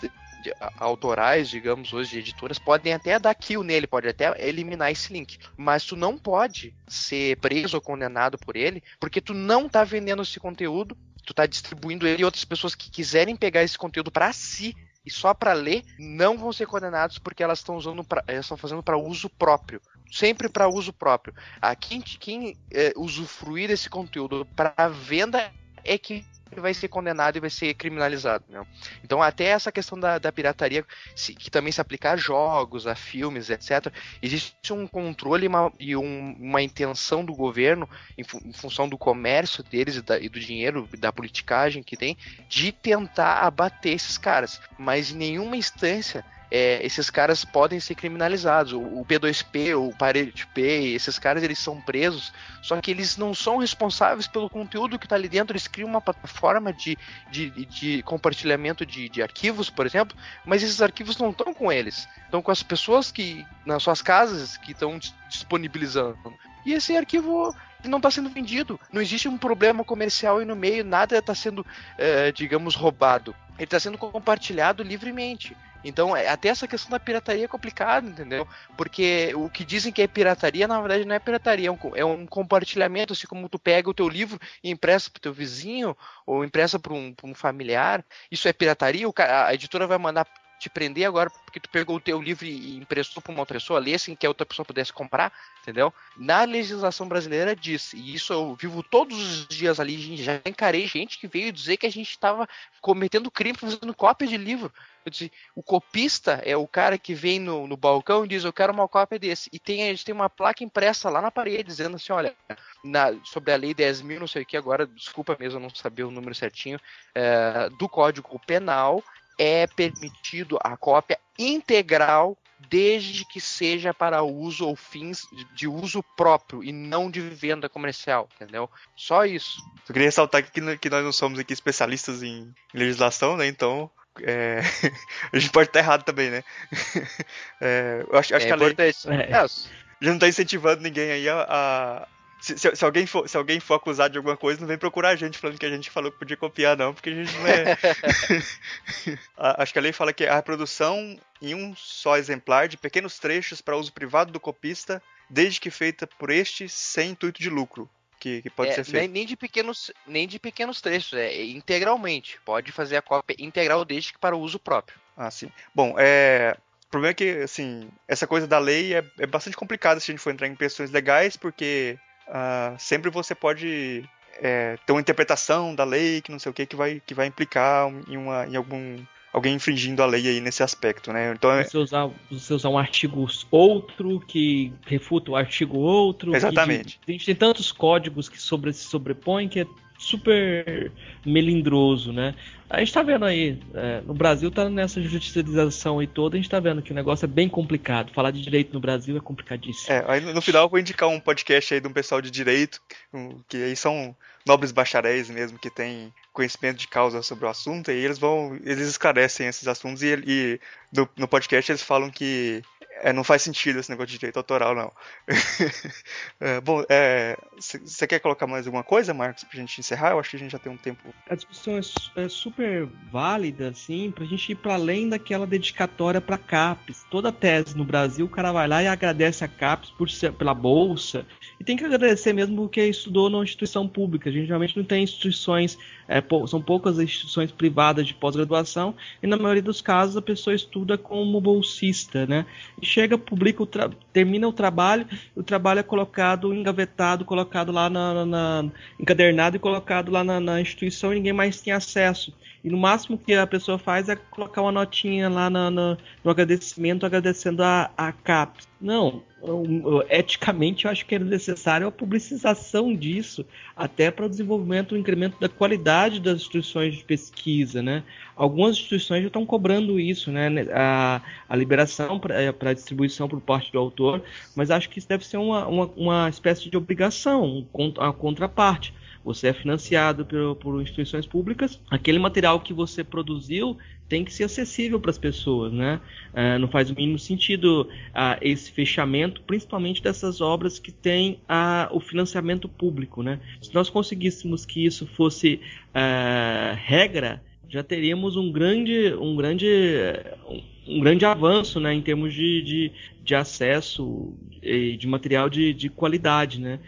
autorais, digamos, hoje de editoras, podem até dar kill nele, pode até eliminar esse link. Mas tu não pode ser preso ou condenado por ele, porque tu não tá vendendo esse conteúdo, tu tá distribuindo ele e outras pessoas que quiserem pegar esse conteúdo para si e só para ler não vão ser condenados porque elas estão usando pra, elas estão fazendo para uso próprio sempre para uso próprio a quem, quem é, usufruir desse conteúdo para venda é que vai ser condenado e vai ser criminalizado. Né? Então, até essa questão da, da pirataria, se, que também se aplica a jogos, a filmes, etc., existe um controle uma, e um, uma intenção do governo, em, fu em, função do comércio deles e, da, e do dinheiro, da politicagem que tem, de tentar abater esses caras. Mas em nenhuma instância é, esses caras podem ser criminalizados. O, o P2P, o Pirate P, esses caras eles são presos, só que eles não são responsáveis pelo conteúdo que está ali dentro. Eles criam uma plataforma de, de, de compartilhamento de, de, arquivos, por exemplo, mas esses arquivos não estão com eles, estão com as pessoas que nas suas casas que estão disponibilizando. E esse arquivo não está sendo vendido. Não existe um problema comercial aí no meio, nada está sendo, é, digamos, roubado. Ele está sendo compartilhado livremente. Então, é, até essa questão da pirataria é complicada, entendeu? Porque o que dizem que é pirataria, na verdade, não é pirataria, é um, é um compartilhamento, assim como tu pega o teu livro e empresta pro teu vizinho, ou empresta para um, um, familiar. Isso é pirataria? O, a editora vai mandar te prender agora porque tu pegou o teu livro e emprestou para uma outra pessoa ler sem que a outra pessoa pudesse comprar, entendeu? Na legislação brasileira diz, e isso eu vivo todos os dias ali, já encarei gente que veio dizer que a gente estava cometendo crime fazendo cópia de livro. Eu disse, o copista é o cara que vem no, no balcão e diz, eu quero uma cópia desse. E tem, a gente tem uma placa impressa lá na parede dizendo assim, olha, na, sobre a lei 10 mil, não sei o que, agora, desculpa mesmo, eu não sabia o número certinho, é, do Código Penal, é permitido a cópia integral desde que seja para uso ou fins de uso próprio e não de venda comercial, entendeu? Só isso. Eu queria ressaltar que, que nós não somos aqui especialistas em legislação, né? Então é... a gente pode estar errado também, né? É, eu acho, acho é que a lei. É. A gente não está incentivando ninguém aí a, se, se, se, alguém for, se alguém for acusado de alguma coisa, não vem procurar a gente falando que a gente falou que podia copiar, não, porque a gente não é. Acho que a lei fala que a reprodução em um só exemplar de pequenos trechos para uso privado do copista, desde que feita por este sem intuito de lucro. Que, que pode é, ser feito. Nem, nem, de pequenos, nem de pequenos trechos, é integralmente. Pode fazer a cópia integral desde que para o uso próprio. Ah, sim. Bom, é, o problema é que, assim, essa coisa da lei é, é bastante complicada se a gente for entrar em questões legais, porque uh, sempre você pode é, ter uma interpretação da lei que não sei o que que vai, que vai implicar em, uma, em algum alguém infringindo a lei aí nesse aspecto, né? Então é você usar, você usar um artigo outro que refuta o artigo outro. Exatamente. Que, a gente tem tantos códigos que sobre, se sobrepõem que é super melindroso, né? A gente tá vendo aí, é, no Brasil tá nessa judicialização aí toda, a gente tá vendo que o negócio é bem complicado. Falar de direito no Brasil é complicadíssimo. É, aí no final eu vou indicar um podcast aí de um pessoal de direito, que aí são nobres bacharéis mesmo, que tem conhecimento de causa sobre o assunto, e eles vão, eles esclarecem esses assuntos e, e no, no podcast eles falam que É, não faz sentido esse negócio de direito autoral, não. é, bom, você é, quer colocar mais alguma coisa, Marcos, pra gente encerrar? Eu acho que a gente já tem um tempo. A discussão é, é super válida, assim, pra gente ir para além daquela dedicatória para CAPES. Toda tese no Brasil, o cara vai lá e agradece a CAPES por ser, pela bolsa. E tem que agradecer mesmo porque estudou numa instituição pública. A gente realmente não tem instituições, é, são poucas instituições privadas de pós-graduação, e na maioria dos casos a pessoa estuda como bolsista, né? Chega, publica, o termina o trabalho, o trabalho é colocado, engavetado, colocado lá na, na encadernado e colocado lá na, na instituição e ninguém mais tem acesso. E no máximo que a pessoa faz é colocar uma notinha lá no, agradecimento, agradecendo a, a. Não, eticamente eu acho que é necessário a publicização disso, até para o desenvolvimento, o incremento da qualidade das instituições de pesquisa, né? Algumas instituições já estão cobrando isso, né? A, a liberação para a distribuição por parte do autor, mas acho que isso deve ser uma, uma, uma espécie de obrigação, a contraparte você é financiado por, por instituições públicas, aquele material que você produziu tem que ser acessível para as pessoas, né? Uh, não faz o mínimo sentido uh, esse fechamento, principalmente dessas obras que têm uh, o financiamento público, né? Se nós conseguíssemos que isso fosse regra, já teríamos um grande, um grande, um grande avanço, né, em termos de, de, de acesso e de material de, de qualidade, né?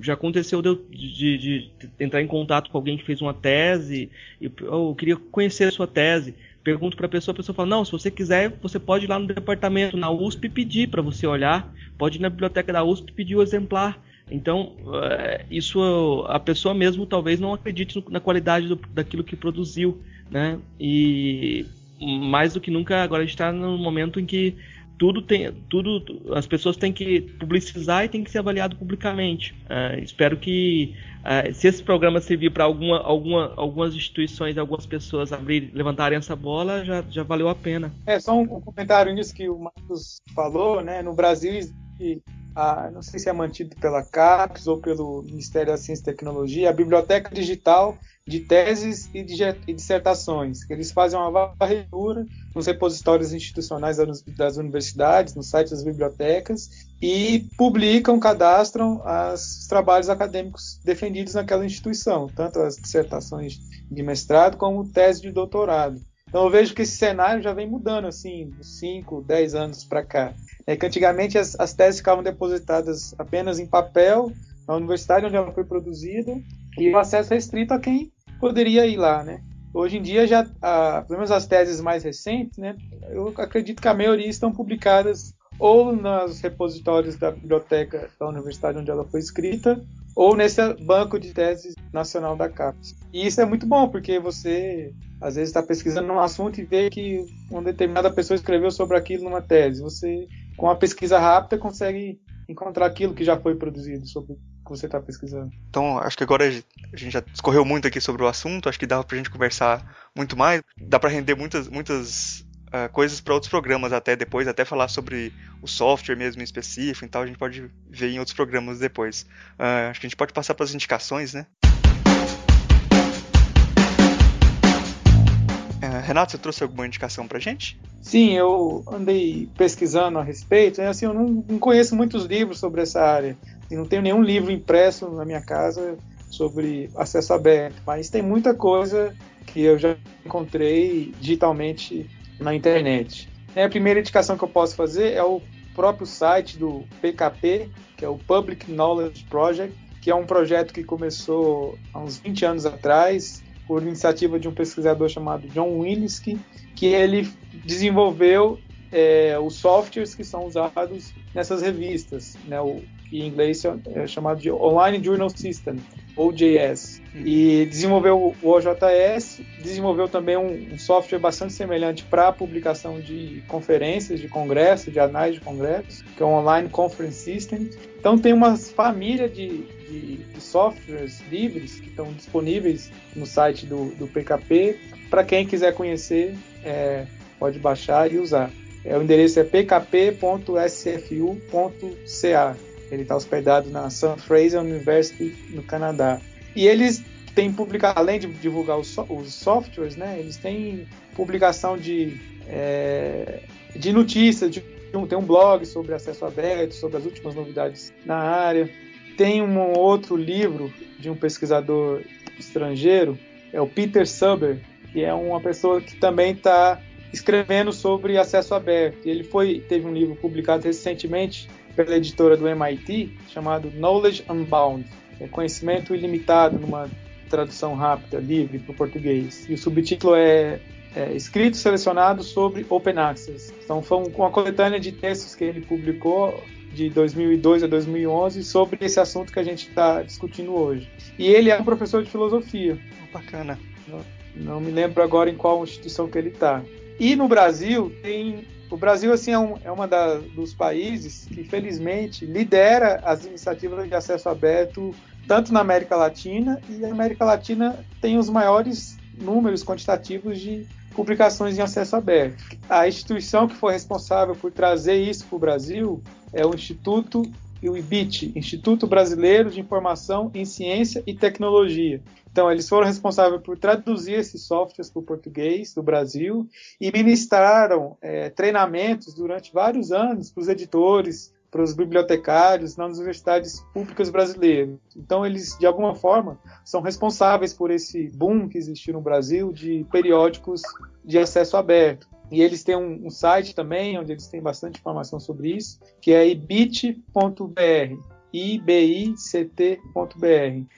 Já aconteceu de, de, de, entrar em contato com alguém que fez uma tese e eu queria conhecer a sua tese. Pergunto para a pessoa, a pessoa fala: não, se você quiser, você pode ir lá no departamento, na USP, pedir para você olhar. Pode ir na biblioteca da USP pedir o exemplar. Então, eh, isso a pessoa mesmo talvez não acredite na qualidade do, daquilo que produziu, né? E mais do que nunca agora a gente está num momento em que tudo tem tudo as pessoas têm que publicizar e tem que ser avaliado publicamente. Uh, espero que uh, se esse programa servir para alguma, alguma algumas instituições algumas pessoas abrir levantarem essa bola já, já valeu a pena. É só um comentário nisso que o Marcos falou né? No Brasil a, não sei se é mantido pela CAPES ou pelo Ministério da Ciência e Tecnologia, a Biblioteca Digital de Teses e de Dissertações, que eles fazem uma varredura nos repositórios institucionais das universidades, nos sites das bibliotecas, e publicam, cadastram os trabalhos acadêmicos defendidos naquela instituição, tanto as dissertações de mestrado como tese de doutorado. Então eu vejo que esse cenário já vem mudando assim, 5, 10 anos para cá. É que antigamente as, as teses ficavam depositadas apenas em papel na universidade onde ela foi produzida e o acesso restrito a quem poderia ir lá, né? Hoje em dia já, a, pelo menos as teses mais recentes, né? Eu acredito que a maioria estão publicadas ou nos repositórios da biblioteca da universidade onde ela foi escrita, ou nesse banco de teses nacional da CAPES. E isso é muito bom, porque você às vezes está pesquisando um assunto e vê que uma determinada pessoa escreveu sobre aquilo numa tese. Você com a pesquisa rápida, consegue encontrar aquilo que já foi produzido sobre o que você está pesquisando. Então, acho que agora a gente já discorreu muito aqui sobre o assunto, acho que dava para a gente conversar muito mais, dá para render muitas, muitas uh, coisas para outros programas até depois, até falar sobre o software mesmo em específico, então a gente pode ver em outros programas depois. Uh, acho que a gente pode passar para as indicações, né? Renato, você trouxe alguma indicação pra gente? Sim, eu andei pesquisando a respeito. Né? Assim, eu não, não conheço muitos livros sobre essa área. E não tenho nenhum livro impresso na minha casa sobre acesso aberto. Mas tem muita coisa que eu já encontrei digitalmente na internet. A primeira indicação que eu posso fazer é o próprio site do PKP, que é o Public Knowledge Project, que é um projeto que começou há uns 20 anos atrás por iniciativa de um pesquisador chamado John Winsky, que ele desenvolveu é, os softwares que são usados nessas revistas, né, o, que em inglês é chamado de Online Journal System, OJS. E desenvolveu o OJS, desenvolveu também um, um software bastante semelhante para a publicação de conferências, de congressos, de anais de congressos, que é o Online Conference System. Então tem uma família de, de, softwares livres que estão disponíveis no site do, do PKP. Para quem quiser conhecer, é, pode baixar e usar. É, o endereço é pkp.sfu.ca. Ele está hospedado na St. Fraser University, no Canadá. E eles têm publicado, além de divulgar os, os softwares, né, eles têm publicação de, é, de notícias, de tem um blog sobre acesso aberto, sobre as últimas novidades na área. Tem um outro livro de um pesquisador estrangeiro, é o Peter Suber, que é uma pessoa que também está escrevendo sobre acesso aberto. Ele foi teve um livro publicado recentemente pela editora do MIT chamado Knowledge Unbound, é conhecimento ilimitado numa tradução rápida, livre para o português. E o subtítulo é, é Escritos Selecionados sobre Open Access. Então foi uma coletânea de textos que ele publicou de 2002 a 2011 sobre esse assunto que a gente está discutindo hoje. E ele é um professor de filosofia. Bacana. Não, não me lembro agora em qual instituição que ele está. E no Brasil tem o Brasil assim é, um, é uma da, dos países que felizmente lidera as iniciativas de acesso aberto tanto na América Latina e a América Latina tem os maiores números quantitativos de publicações em acesso aberto. A instituição que foi responsável por trazer isso para o Brasil é o Instituto e o IBIT, Instituto Brasileiro de Informação em Ciência e Tecnologia. Então, eles foram responsáveis por traduzir esses softwares para o português do Brasil e ministraram é, treinamentos durante vários anos para os editores, para os bibliotecários nas universidades públicas brasileiras. Então, eles, de alguma forma, são responsáveis por esse boom que existiu no Brasil de periódicos de acesso aberto. E eles têm um, um site também, onde eles têm bastante informação sobre isso, que é ibit.br, ibict.br.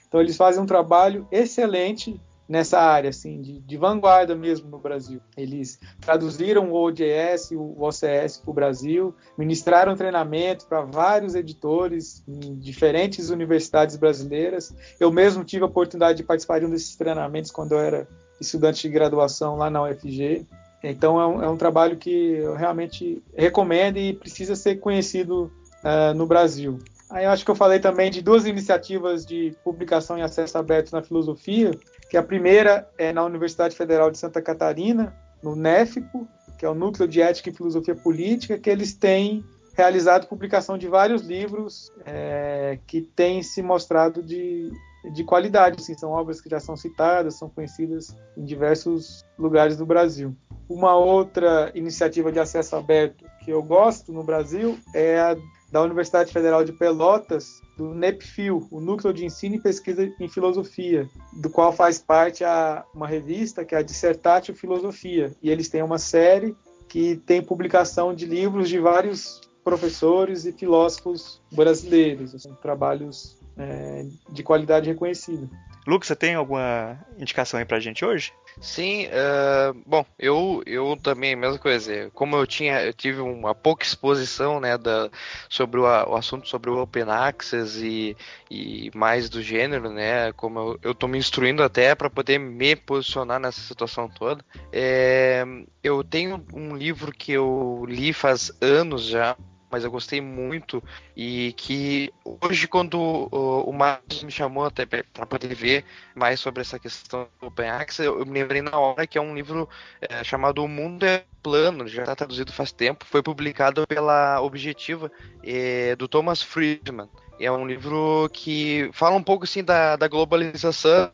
Então eles fazem um trabalho excelente nessa área, assim, de, de vanguarda mesmo no Brasil. Eles traduziram o ODS, o OCS para o Brasil, ministraram treinamento para vários editores em diferentes universidades brasileiras. Eu mesmo tive a oportunidade de participar de um desses treinamentos quando eu era estudante de graduação lá na UFG. Então é um, é um trabalho que eu realmente recomendo e precisa ser conhecido uh, no Brasil. Aí eu acho que eu falei também de duas iniciativas de publicação e acesso aberto na filosofia, que a primeira é na Universidade Federal de Santa Catarina, no NEFPO, que é o Núcleo de Ética e Filosofia Política, que eles têm realizado publicação de vários livros é, que têm se mostrado de, de qualidade. Assim, são obras que já são citadas, são conhecidas em diversos lugares do Brasil. Uma outra iniciativa de acesso aberto que eu gosto no Brasil é a da Universidade Federal de Pelotas, do NEPFIL, o Núcleo de Ensino e Pesquisa em Filosofia, do qual faz parte a, uma revista que é a Dissertatio Filosofia. E eles têm uma série que tem publicação de livros de vários professores e filósofos brasileiros, assim, trabalhos é, de qualidade reconhecida. Lucas, você tem alguma indicação aí pra gente hoje? Sim, uh, bom, eu, eu também, mesma coisa, como eu tinha, eu tive uma pouca exposição, né, da, sobre o, o assunto sobre o Open Access e, e mais do gênero, né, como eu, eu tô me instruindo até para poder me posicionar nessa situação toda, é, eu tenho um livro que eu li faz anos já, mas eu gostei muito e que hoje quando o, o Marcos me chamou até para poder ver mais sobre essa questão do Open Access, eu me lembrei na hora que é um livro é, chamado O Mundo é Plano, já está traduzido faz tempo, foi publicado pela Objetiva é, do Thomas Friedman. É um livro que fala um pouco assim da, da globalização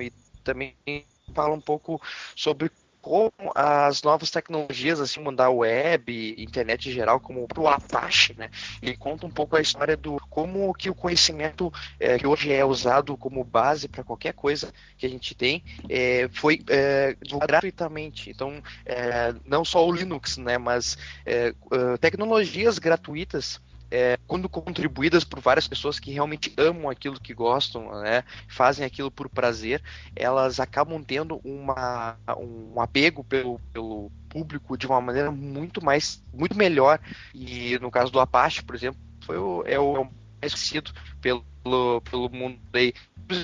e também fala um pouco sobre como as novas tecnologias, assim, mudar web, internet em geral, como o Apache, né? Ele conta um pouco a história do como que o conhecimento é, que hoje é usado como base para qualquer coisa que a gente tem é, foi é, gratuitamente. Então, é, não só o Linux, né? Mas é, tecnologias gratuitas é, quando contribuídas por várias pessoas que realmente amam aquilo que gostam, né, fazem aquilo por prazer, elas acabam tendo uma, um apego pelo, pelo público de uma maneira muito mais, muito melhor. E no caso do Apache, por exemplo, foi o, é o, é mais conhecido pelo, pelo mundo aí.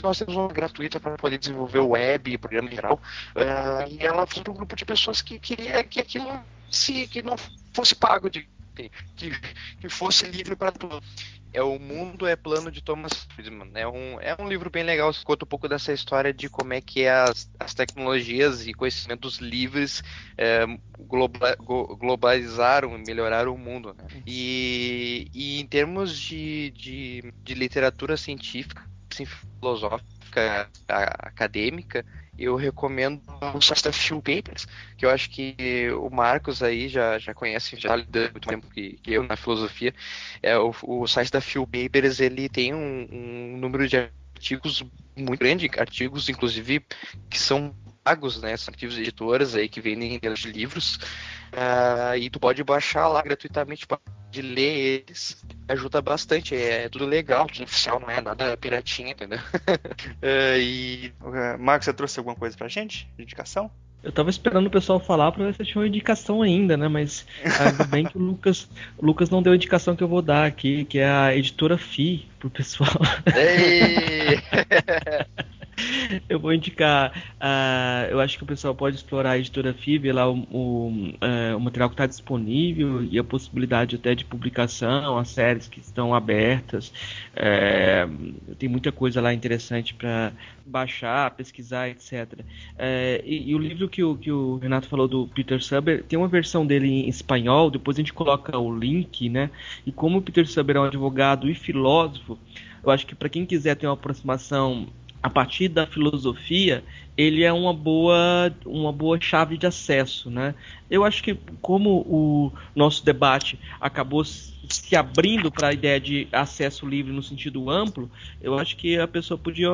Nós temos uma gratuita para poder desenvolver o web e programa geral. Uh, e ela foi para um grupo de pessoas que queria que aquilo se que não fosse pago de que, que fosse livre para todos. É o Mundo é Plano de Thomas Friedman. É um, é um livro bem legal, conta um pouco dessa história de como é que as, as tecnologias e conhecimentos livres é, globa, globalizaram e melhoraram o mundo. Né? E, e em termos de, de, de literatura científica, assim, filosófica, acadêmica, eu recomendo o da Phil Papers, que eu acho que o Marcos aí já, já conhece, já lidando muito tempo que, que eu na filosofia. É, o, o site da Phil Papers ele tem um, um número de artigos muito grande, artigos inclusive que são pagos, né? São artigos editoras aí que vendem de livros. Uh, e tu pode baixar lá gratuitamente, pode ler eles. Ajuda bastante, é, é tudo legal, tudo oficial, não é nada piratinha, entendeu? uh, e... Marcos, você trouxe alguma coisa pra gente? De indicação? Eu tava esperando o pessoal falar pra ver se tinha uma indicação ainda, né? Mas ainda bem que o Lucas, o Lucas não deu a indicação que eu vou dar aqui, que é a editora FI pro pessoal. Ei! eu vou indicar. Uh, eu acho que o pessoal pode explorar a editora FIB, lá o, o, uh, o material que está disponível e a possibilidade até de publicação, as séries que estão abertas. Uh, tem muita coisa lá interessante para baixar, pesquisar, etc. É, e, e, o livro que o, que o Renato falou do Peter Suber, tem uma versão dele em espanhol, depois a gente coloca o link, né? E como o Peter Suber é um advogado e filósofo, eu acho que para quem quiser ter uma aproximação a partir da filosofia, ele é uma boa, uma boa chave de acesso, né? Eu acho que como o nosso debate acabou se abrindo para a ideia de acesso livre no sentido amplo, eu acho que a pessoa podia,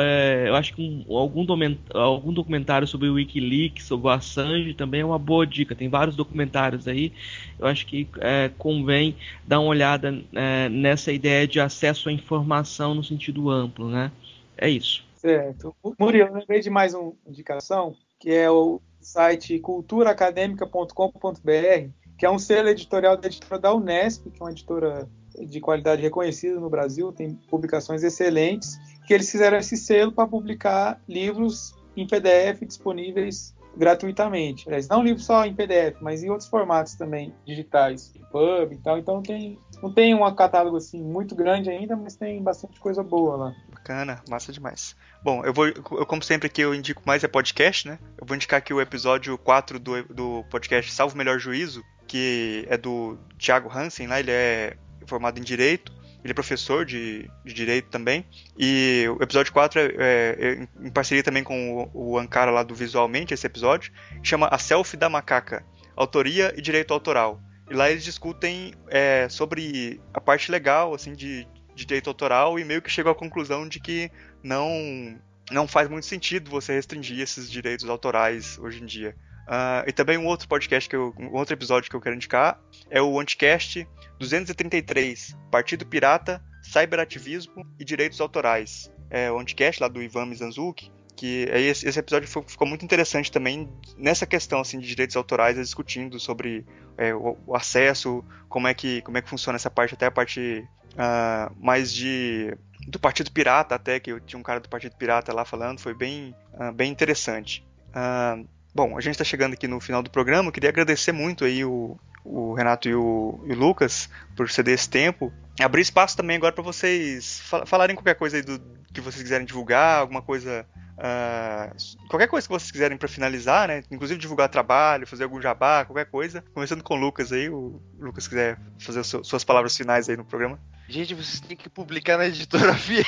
é, eu acho que um, algum, algum documentário sobre o WikiLeaks, sobre o Assange também é uma boa dica. Tem vários documentários aí. Eu acho que é, convém dar uma olhada é, nessa ideia de acesso à informação no sentido amplo, né? É isso. Certo. Murilo, lembrei de mais uma indicação, que é o site culturaacademica.com.br, que é um selo editorial da editora da Unesp, que é uma editora de qualidade reconhecida no Brasil, tem publicações excelentes, que eles fizeram esse selo para publicar livros em PDF disponíveis gratuitamente. Não livros só em PDF, mas em outros formatos também, digitais, pub e tal. Então tem, não tem um catálogo assim muito grande ainda, mas tem bastante coisa boa lá. Bacana, massa demais. Bom, eu vou, eu, como sempre aqui eu indico mais é podcast, né? Eu vou indicar aqui o episódio 4 do, do podcast Salvo Melhor Juízo, que é do Thiago Hansen, lá ele é formado em Direito, ele é professor de, de Direito também, e o episódio 4 é, é, é em parceria também com o, o Ankara lá do Visualmente, esse episódio, chama A Selfie da Macaca, Autoria e Direito Autoral. E lá eles discutem é, sobre a parte legal, assim, de, de direito autoral e meio que chegou à conclusão de que não não faz muito sentido você restringir esses direitos autorais hoje em dia. Uh, e também um outro podcast que eu, um outro episódio que eu quero indicar é o Anticast 233, Partido Pirata, Cyberativismo e Direitos Autorais. É o Anticast lá do Ivan Mizanzuki, que esse, esse episódio ficou muito interessante também nessa questão assim de direitos autorais, discutindo sobre é, o, o, acesso, como é que como é que funciona essa parte até a parte uh, mais de do Partido Pirata até que eu tinha um cara do Partido Pirata lá falando, foi bem uh, bem interessante. Uh, bom, a gente está chegando aqui no final do programa, eu queria agradecer muito aí o, o Renato e o, e o, Lucas por ceder esse tempo. Abrir espaço também agora para vocês falarem qualquer coisa aí do que vocês quiserem divulgar, alguma coisa Uh, qualquer coisa que vocês quiserem para finalizar, né? Inclusive divulgar trabalho, fazer algum jabá, qualquer coisa. Começando com o Lucas aí, o Lucas quiser fazer suas palavras finais aí no programa. Gente, vocês têm que publicar na editora Fienda.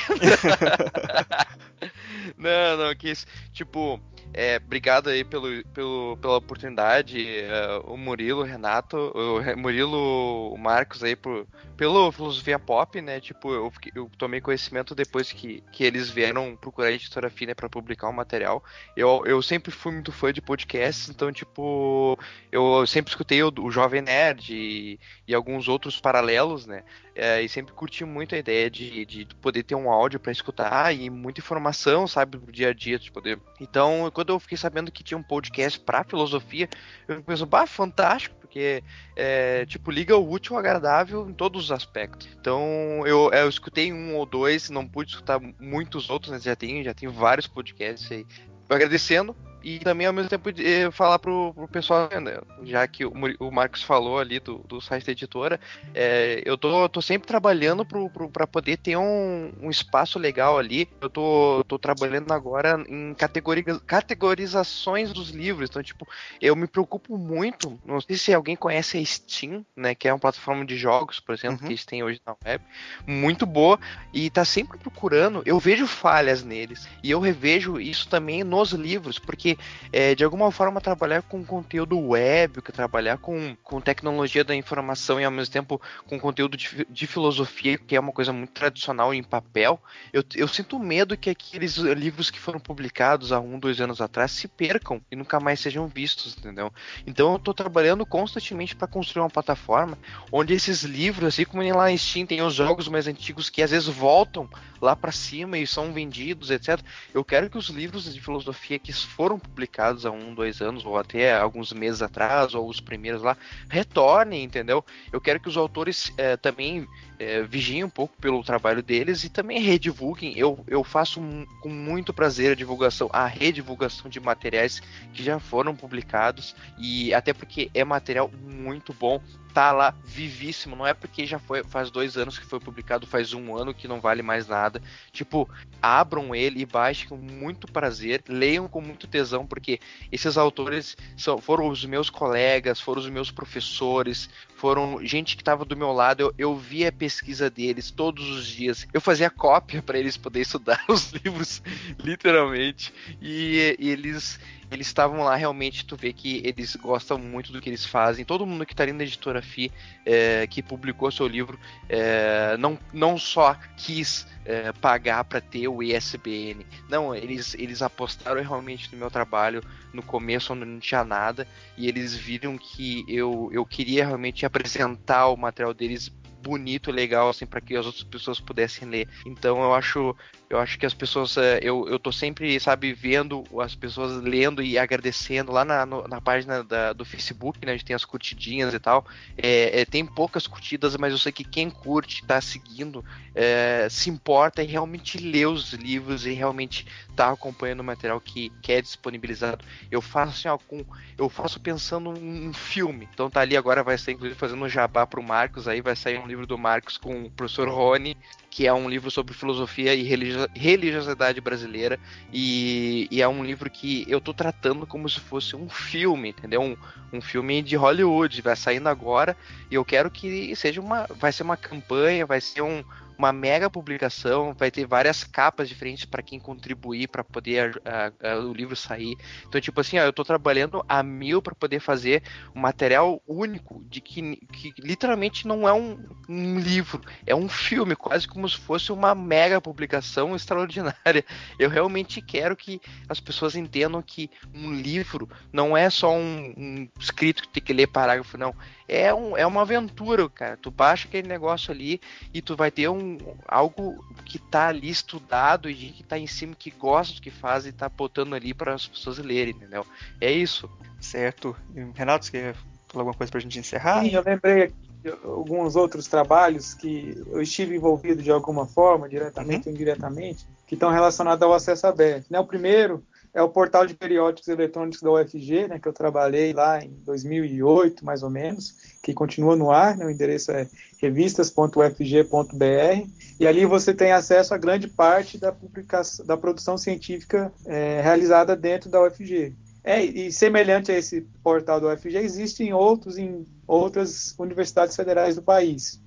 não, não, que isso. Tipo, é, obrigado aí pelo, pelo, pela oportunidade, uh, o Murilo, o Renato, o Murilo, o Marcos aí por, pelo filosofia pop, né? Tipo, eu, eu tomei conhecimento depois que, que eles vieram procurar a editora Fina para publicar o um material. Eu, eu sempre fui muito fã de podcasts, então, tipo, eu sempre escutei o, o Jovem Nerd e, e alguns outros paralelos, né? É, e sempre curti muito a ideia de, de poder ter um áudio para escutar e muita informação, sabe, do dia a dia, de poder. Então, quando eu fiquei sabendo que tinha um podcast para filosofia, eu pensei, bah, fantástico, porque, é, tipo, liga o útil ao agradável em todos os aspectos. Então, eu, eu escutei um ou dois, não pude escutar muitos outros, né, já tem, já tem vários podcasts aí. Agradecendo e também ao mesmo tempo eh, falar pro, pro pessoal, né, já que o, o Marcos falou ali do, do site da editora, é, eu tô, tô sempre trabalhando para poder ter um, um espaço legal ali. Eu tô, tô trabalhando agora em categori, categorizações dos livros. Então, tipo, eu me preocupo muito. Não sei se alguém conhece a Steam, né? Que é uma plataforma de jogos, por exemplo, uhum. que eles têm hoje na web. Muito boa. E tá sempre procurando. Eu vejo falhas neles. E eu revejo isso também nos livros, porque é, de alguma forma trabalhar com conteúdo web, que trabalhar com, com tecnologia da informação e ao mesmo tempo com conteúdo de, de filosofia, que é uma coisa muito tradicional em papel, eu, eu sinto medo que aqueles livros que foram publicados há um, dois anos atrás se percam e nunca mais sejam vistos, entendeu? Então eu estou trabalhando constantemente para construir uma plataforma onde esses livros, assim como lá em Steam tem os jogos mais antigos que às vezes voltam lá para cima e são vendidos, etc. Eu quero que os livros de filosofia que foram publicados há um, dois anos, ou até alguns meses atrás, ou os primeiros lá, retornem, entendeu? Eu quero que os autores é, também é, vigiem um pouco pelo trabalho deles e também redivulguem. Eu, eu faço com muito prazer a divulgação, a redivulgação de materiais que já foram publicados e até porque é material muito bom tá lá vivíssimo. Não é porque já foi faz dois anos que foi publicado, faz um ano que não vale mais nada. Tipo, abram ele e baixem com muito prazer, leiam com muito tesão, porque esses autores são, foram os meus colegas, foram os meus professores, foram gente que estava do meu lado. Eu, eu via a pesquisa deles todos os dias. Eu fazia cópia para eles poderem estudar os livros, literalmente. E, e eles eles estavam lá realmente, tu vê que eles gostam muito do que eles fazem. Todo mundo que está ali na editora FI, é, que publicou seu livro, é, não, não só quis é, pagar para ter o ISBN. Não, eles, eles apostaram realmente no meu trabalho no começo, onde não tinha nada, e eles viram que eu, eu queria realmente apresentar o material deles bonito, legal, assim, para que as outras pessoas pudessem ler. Então eu acho, eu acho que as pessoas, é, eu, eu tô sempre, sabe, vendo as pessoas lendo e agradecendo lá na, no, na página da, do Facebook, né, onde tem as curtidinhas e tal. É, é, tem poucas curtidas, mas eu sei que quem curte, tá seguindo, é, se importa e realmente lê os livros e realmente tá acompanhando o material que, que é disponibilizado. Eu faço assim, ó, com, eu faço pensando em filme. Então tá ali agora, vai ser inclusive fazendo um jabá pro Marcos aí, vai sair um livro do Marcos com o professor Rony, que é um livro sobre filosofia e religiosidade brasileira. E, e, é um livro que eu tô tratando como se fosse um filme, entendeu? Um, um filme de Hollywood, vai saindo agora. E eu quero que seja uma. Vai ser uma campanha, vai ser um, uma mega publicação, vai ter várias capas diferentes para quem contribuir para poder a, a, o livro sair. Então, tipo assim, ó, eu tô trabalhando a mil para poder fazer um material único de que, que literalmente não é um, um, livro, é um filme, quase como se fosse uma mega publicação extraordinária. Eu realmente quero que as pessoas entendam que um livro não é só um, um escrito que tem que ler parágrafo, não é, um, é uma aventura, cara. Tu baixa aquele negócio ali e tu vai ter um, algo que tá ali estudado e que tá em cima, que gosta do que faz e tá botando ali para as pessoas lerem, entendeu? É isso. Certo. Renato, você quer falar alguma coisa pra gente encerrar? Sim, eu lembrei de alguns outros trabalhos que eu estive envolvido de alguma forma, diretamente uhum. ou indiretamente, que estão relacionados ao acesso aberto. Né? O primeiro é o portal de periódicos eletrônicos da UFG, né, que eu trabalhei lá em 2008, mais ou menos, que continua no ar, né, o endereço é revistas.ufg.br, e ali você tem acesso a grande parte da, publicação, da produção científica é, realizada dentro da UFG. É, e semelhante a esse portal da UFG, existem outros em outras universidades federais do país.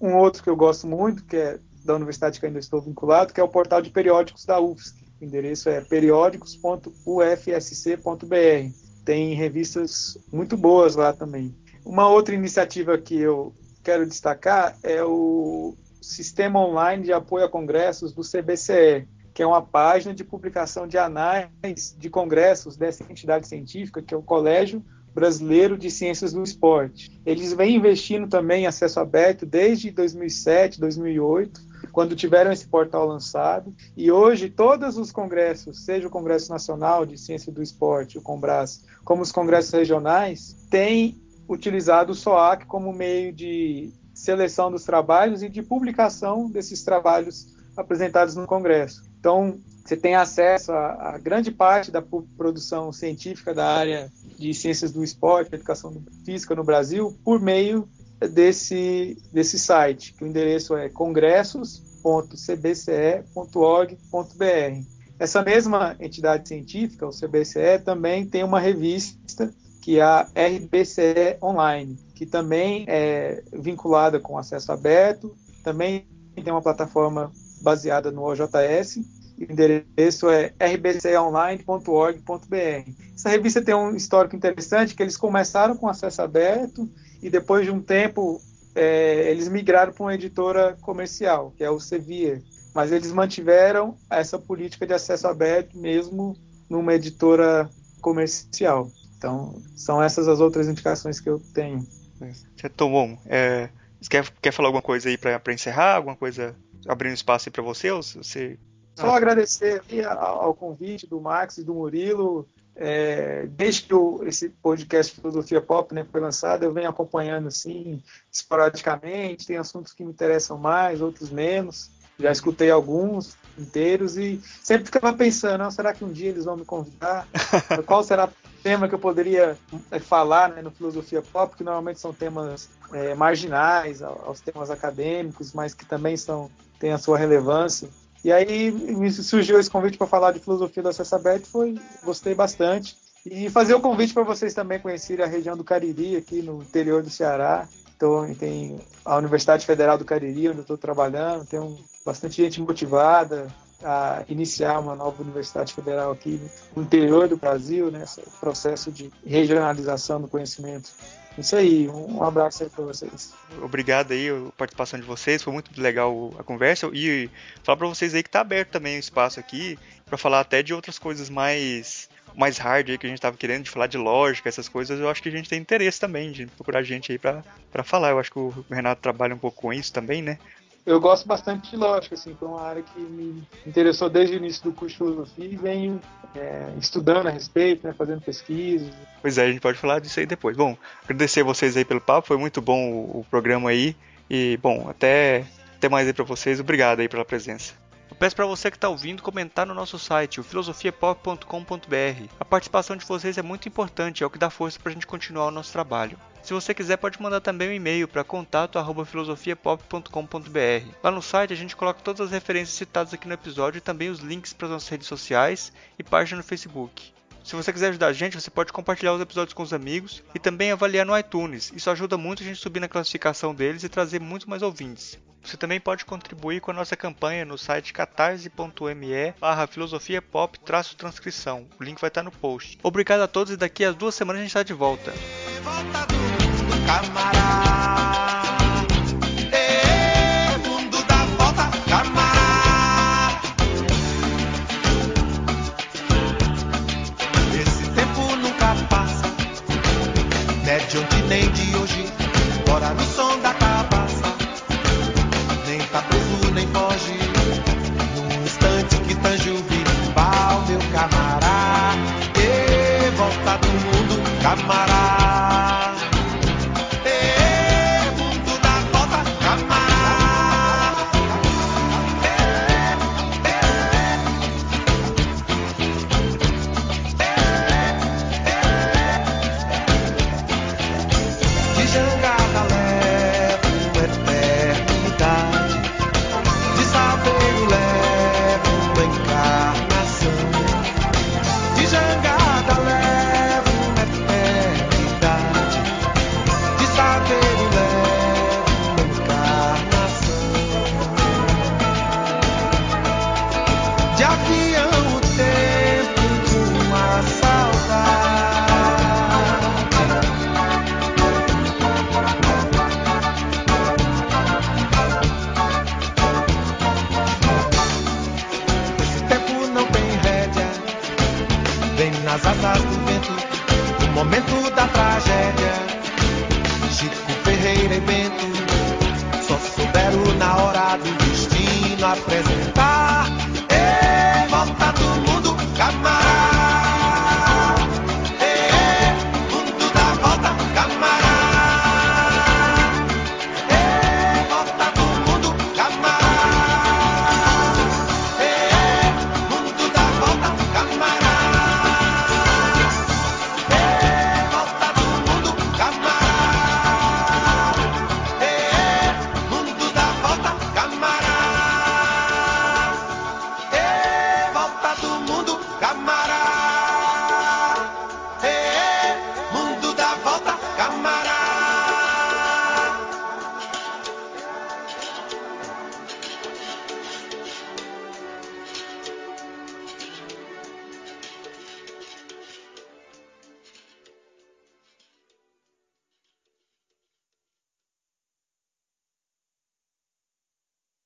Um outro que eu gosto muito, que é da universidade que ainda estou vinculado, que é o portal de periódicos da UFSC, o endereço é periódicos.ufsc.br. Tem revistas muito boas lá também. Uma outra iniciativa que eu quero destacar é o Sistema Online de Apoio a Congressos do CBCE, que é uma página de publicação de anais de congressos dessa entidade científica, que é o Colégio Brasileiro de Ciências do Esporte. Eles vêm investindo também em acesso aberto desde 2007, 2008 quando tiveram esse portal lançado. E hoje, todos os congressos, seja o Congresso Nacional de Ciência do Esporte, o Combras, como os congressos regionais, têm utilizado o SOAC como meio de seleção dos trabalhos e de publicação desses trabalhos apresentados no Congresso. Então, você tem acesso a, a, grande parte da produção científica da área de ciências do esporte, educação física no Brasil, por meio desse, desse site, que o endereço é congressos.cbce.org.br. Essa mesma entidade científica, o CBCE, também tem uma revista que é a RBCE Online, que também é vinculada com acesso aberto, também tem uma plataforma baseada no OJS, o endereço é rbceonline.org.br. Essa revista tem um histórico interessante, que eles começaram com acesso aberto e depois de um tempo é, eles migraram para uma editora comercial, que é o Sevier. Mas eles mantiveram essa política de acesso aberto mesmo numa editora comercial. Então, são essas as outras indicações que eu tenho. Certo, bom. É, você quer, quer falar alguma coisa aí para encerrar? Alguma coisa abrindo espaço aí para você? Ou você... Só ah. agradecer ao convite do Max e do Murilo. É, desde que o, esse podcast Filosofia Pop né, foi lançado, eu venho acompanhando assim, esporadicamente. Tem assuntos que me interessam mais, outros menos. Já escutei alguns inteiros e sempre ficava pensando: será que um dia eles vão me convidar? Qual será tema que eu poderia é, falar né, no Filosofia Pop, que normalmente são temas é, marginais aos temas acadêmicos, mas que também são, têm a sua relevância. E aí me surgiu esse convite para falar de filosofia do acesso aberto, foi gostei bastante. E fazer o convite para vocês também conhecerem a região do Cariri, aqui no interior do Ceará. Então, tem a Universidade Federal do Cariri, onde eu estou trabalhando, tem um, bastante gente motivada, a iniciar uma nova universidade federal aqui no interior do Brasil, nesse né, processo de regionalização do conhecimento. Isso aí, um abraço aí para vocês. Obrigado aí a participação de vocês, foi muito legal a conversa e falar para vocês aí que está aberto também o espaço aqui para falar até de outras coisas mais mais hard aí que a gente estava querendo, de falar de lógica, essas coisas, eu acho que a gente tem interesse também de procurar gente aí para falar. Eu acho que o Renato trabalha um pouco com isso também, né? Eu gosto bastante de lógica, assim, foi uma área que me interessou desde o início do curso de filosofia e venho é, estudando a respeito, né, fazendo pesquisas. Pois é, a gente pode falar disso aí depois. Bom, agradecer vocês aí pelo papo, foi muito bom o, o programa aí e, bom, até, até mais aí para vocês, obrigado aí pela presença. Peço para você que está ouvindo comentar no nosso site, o filosofiapop.com.br. A participação de vocês é muito importante, é o que dá força para a gente continuar o nosso trabalho. Se você quiser, pode mandar também um e-mail para contato@filosofiapop.com.br. Lá no site a gente coloca todas as referências citadas aqui no episódio e também os links para as nossas redes sociais e página no Facebook. Se você quiser ajudar a gente, você pode compartilhar os episódios com os amigos e também avaliar no iTunes. Isso ajuda muito a gente subir na classificação deles e trazer muito mais ouvintes. Você também pode contribuir com a nossa campanha no site catarse.me barra filosofia pop transcrição. O link vai estar no post. Obrigado a todos e daqui a duas semanas a gente está de volta. Na hora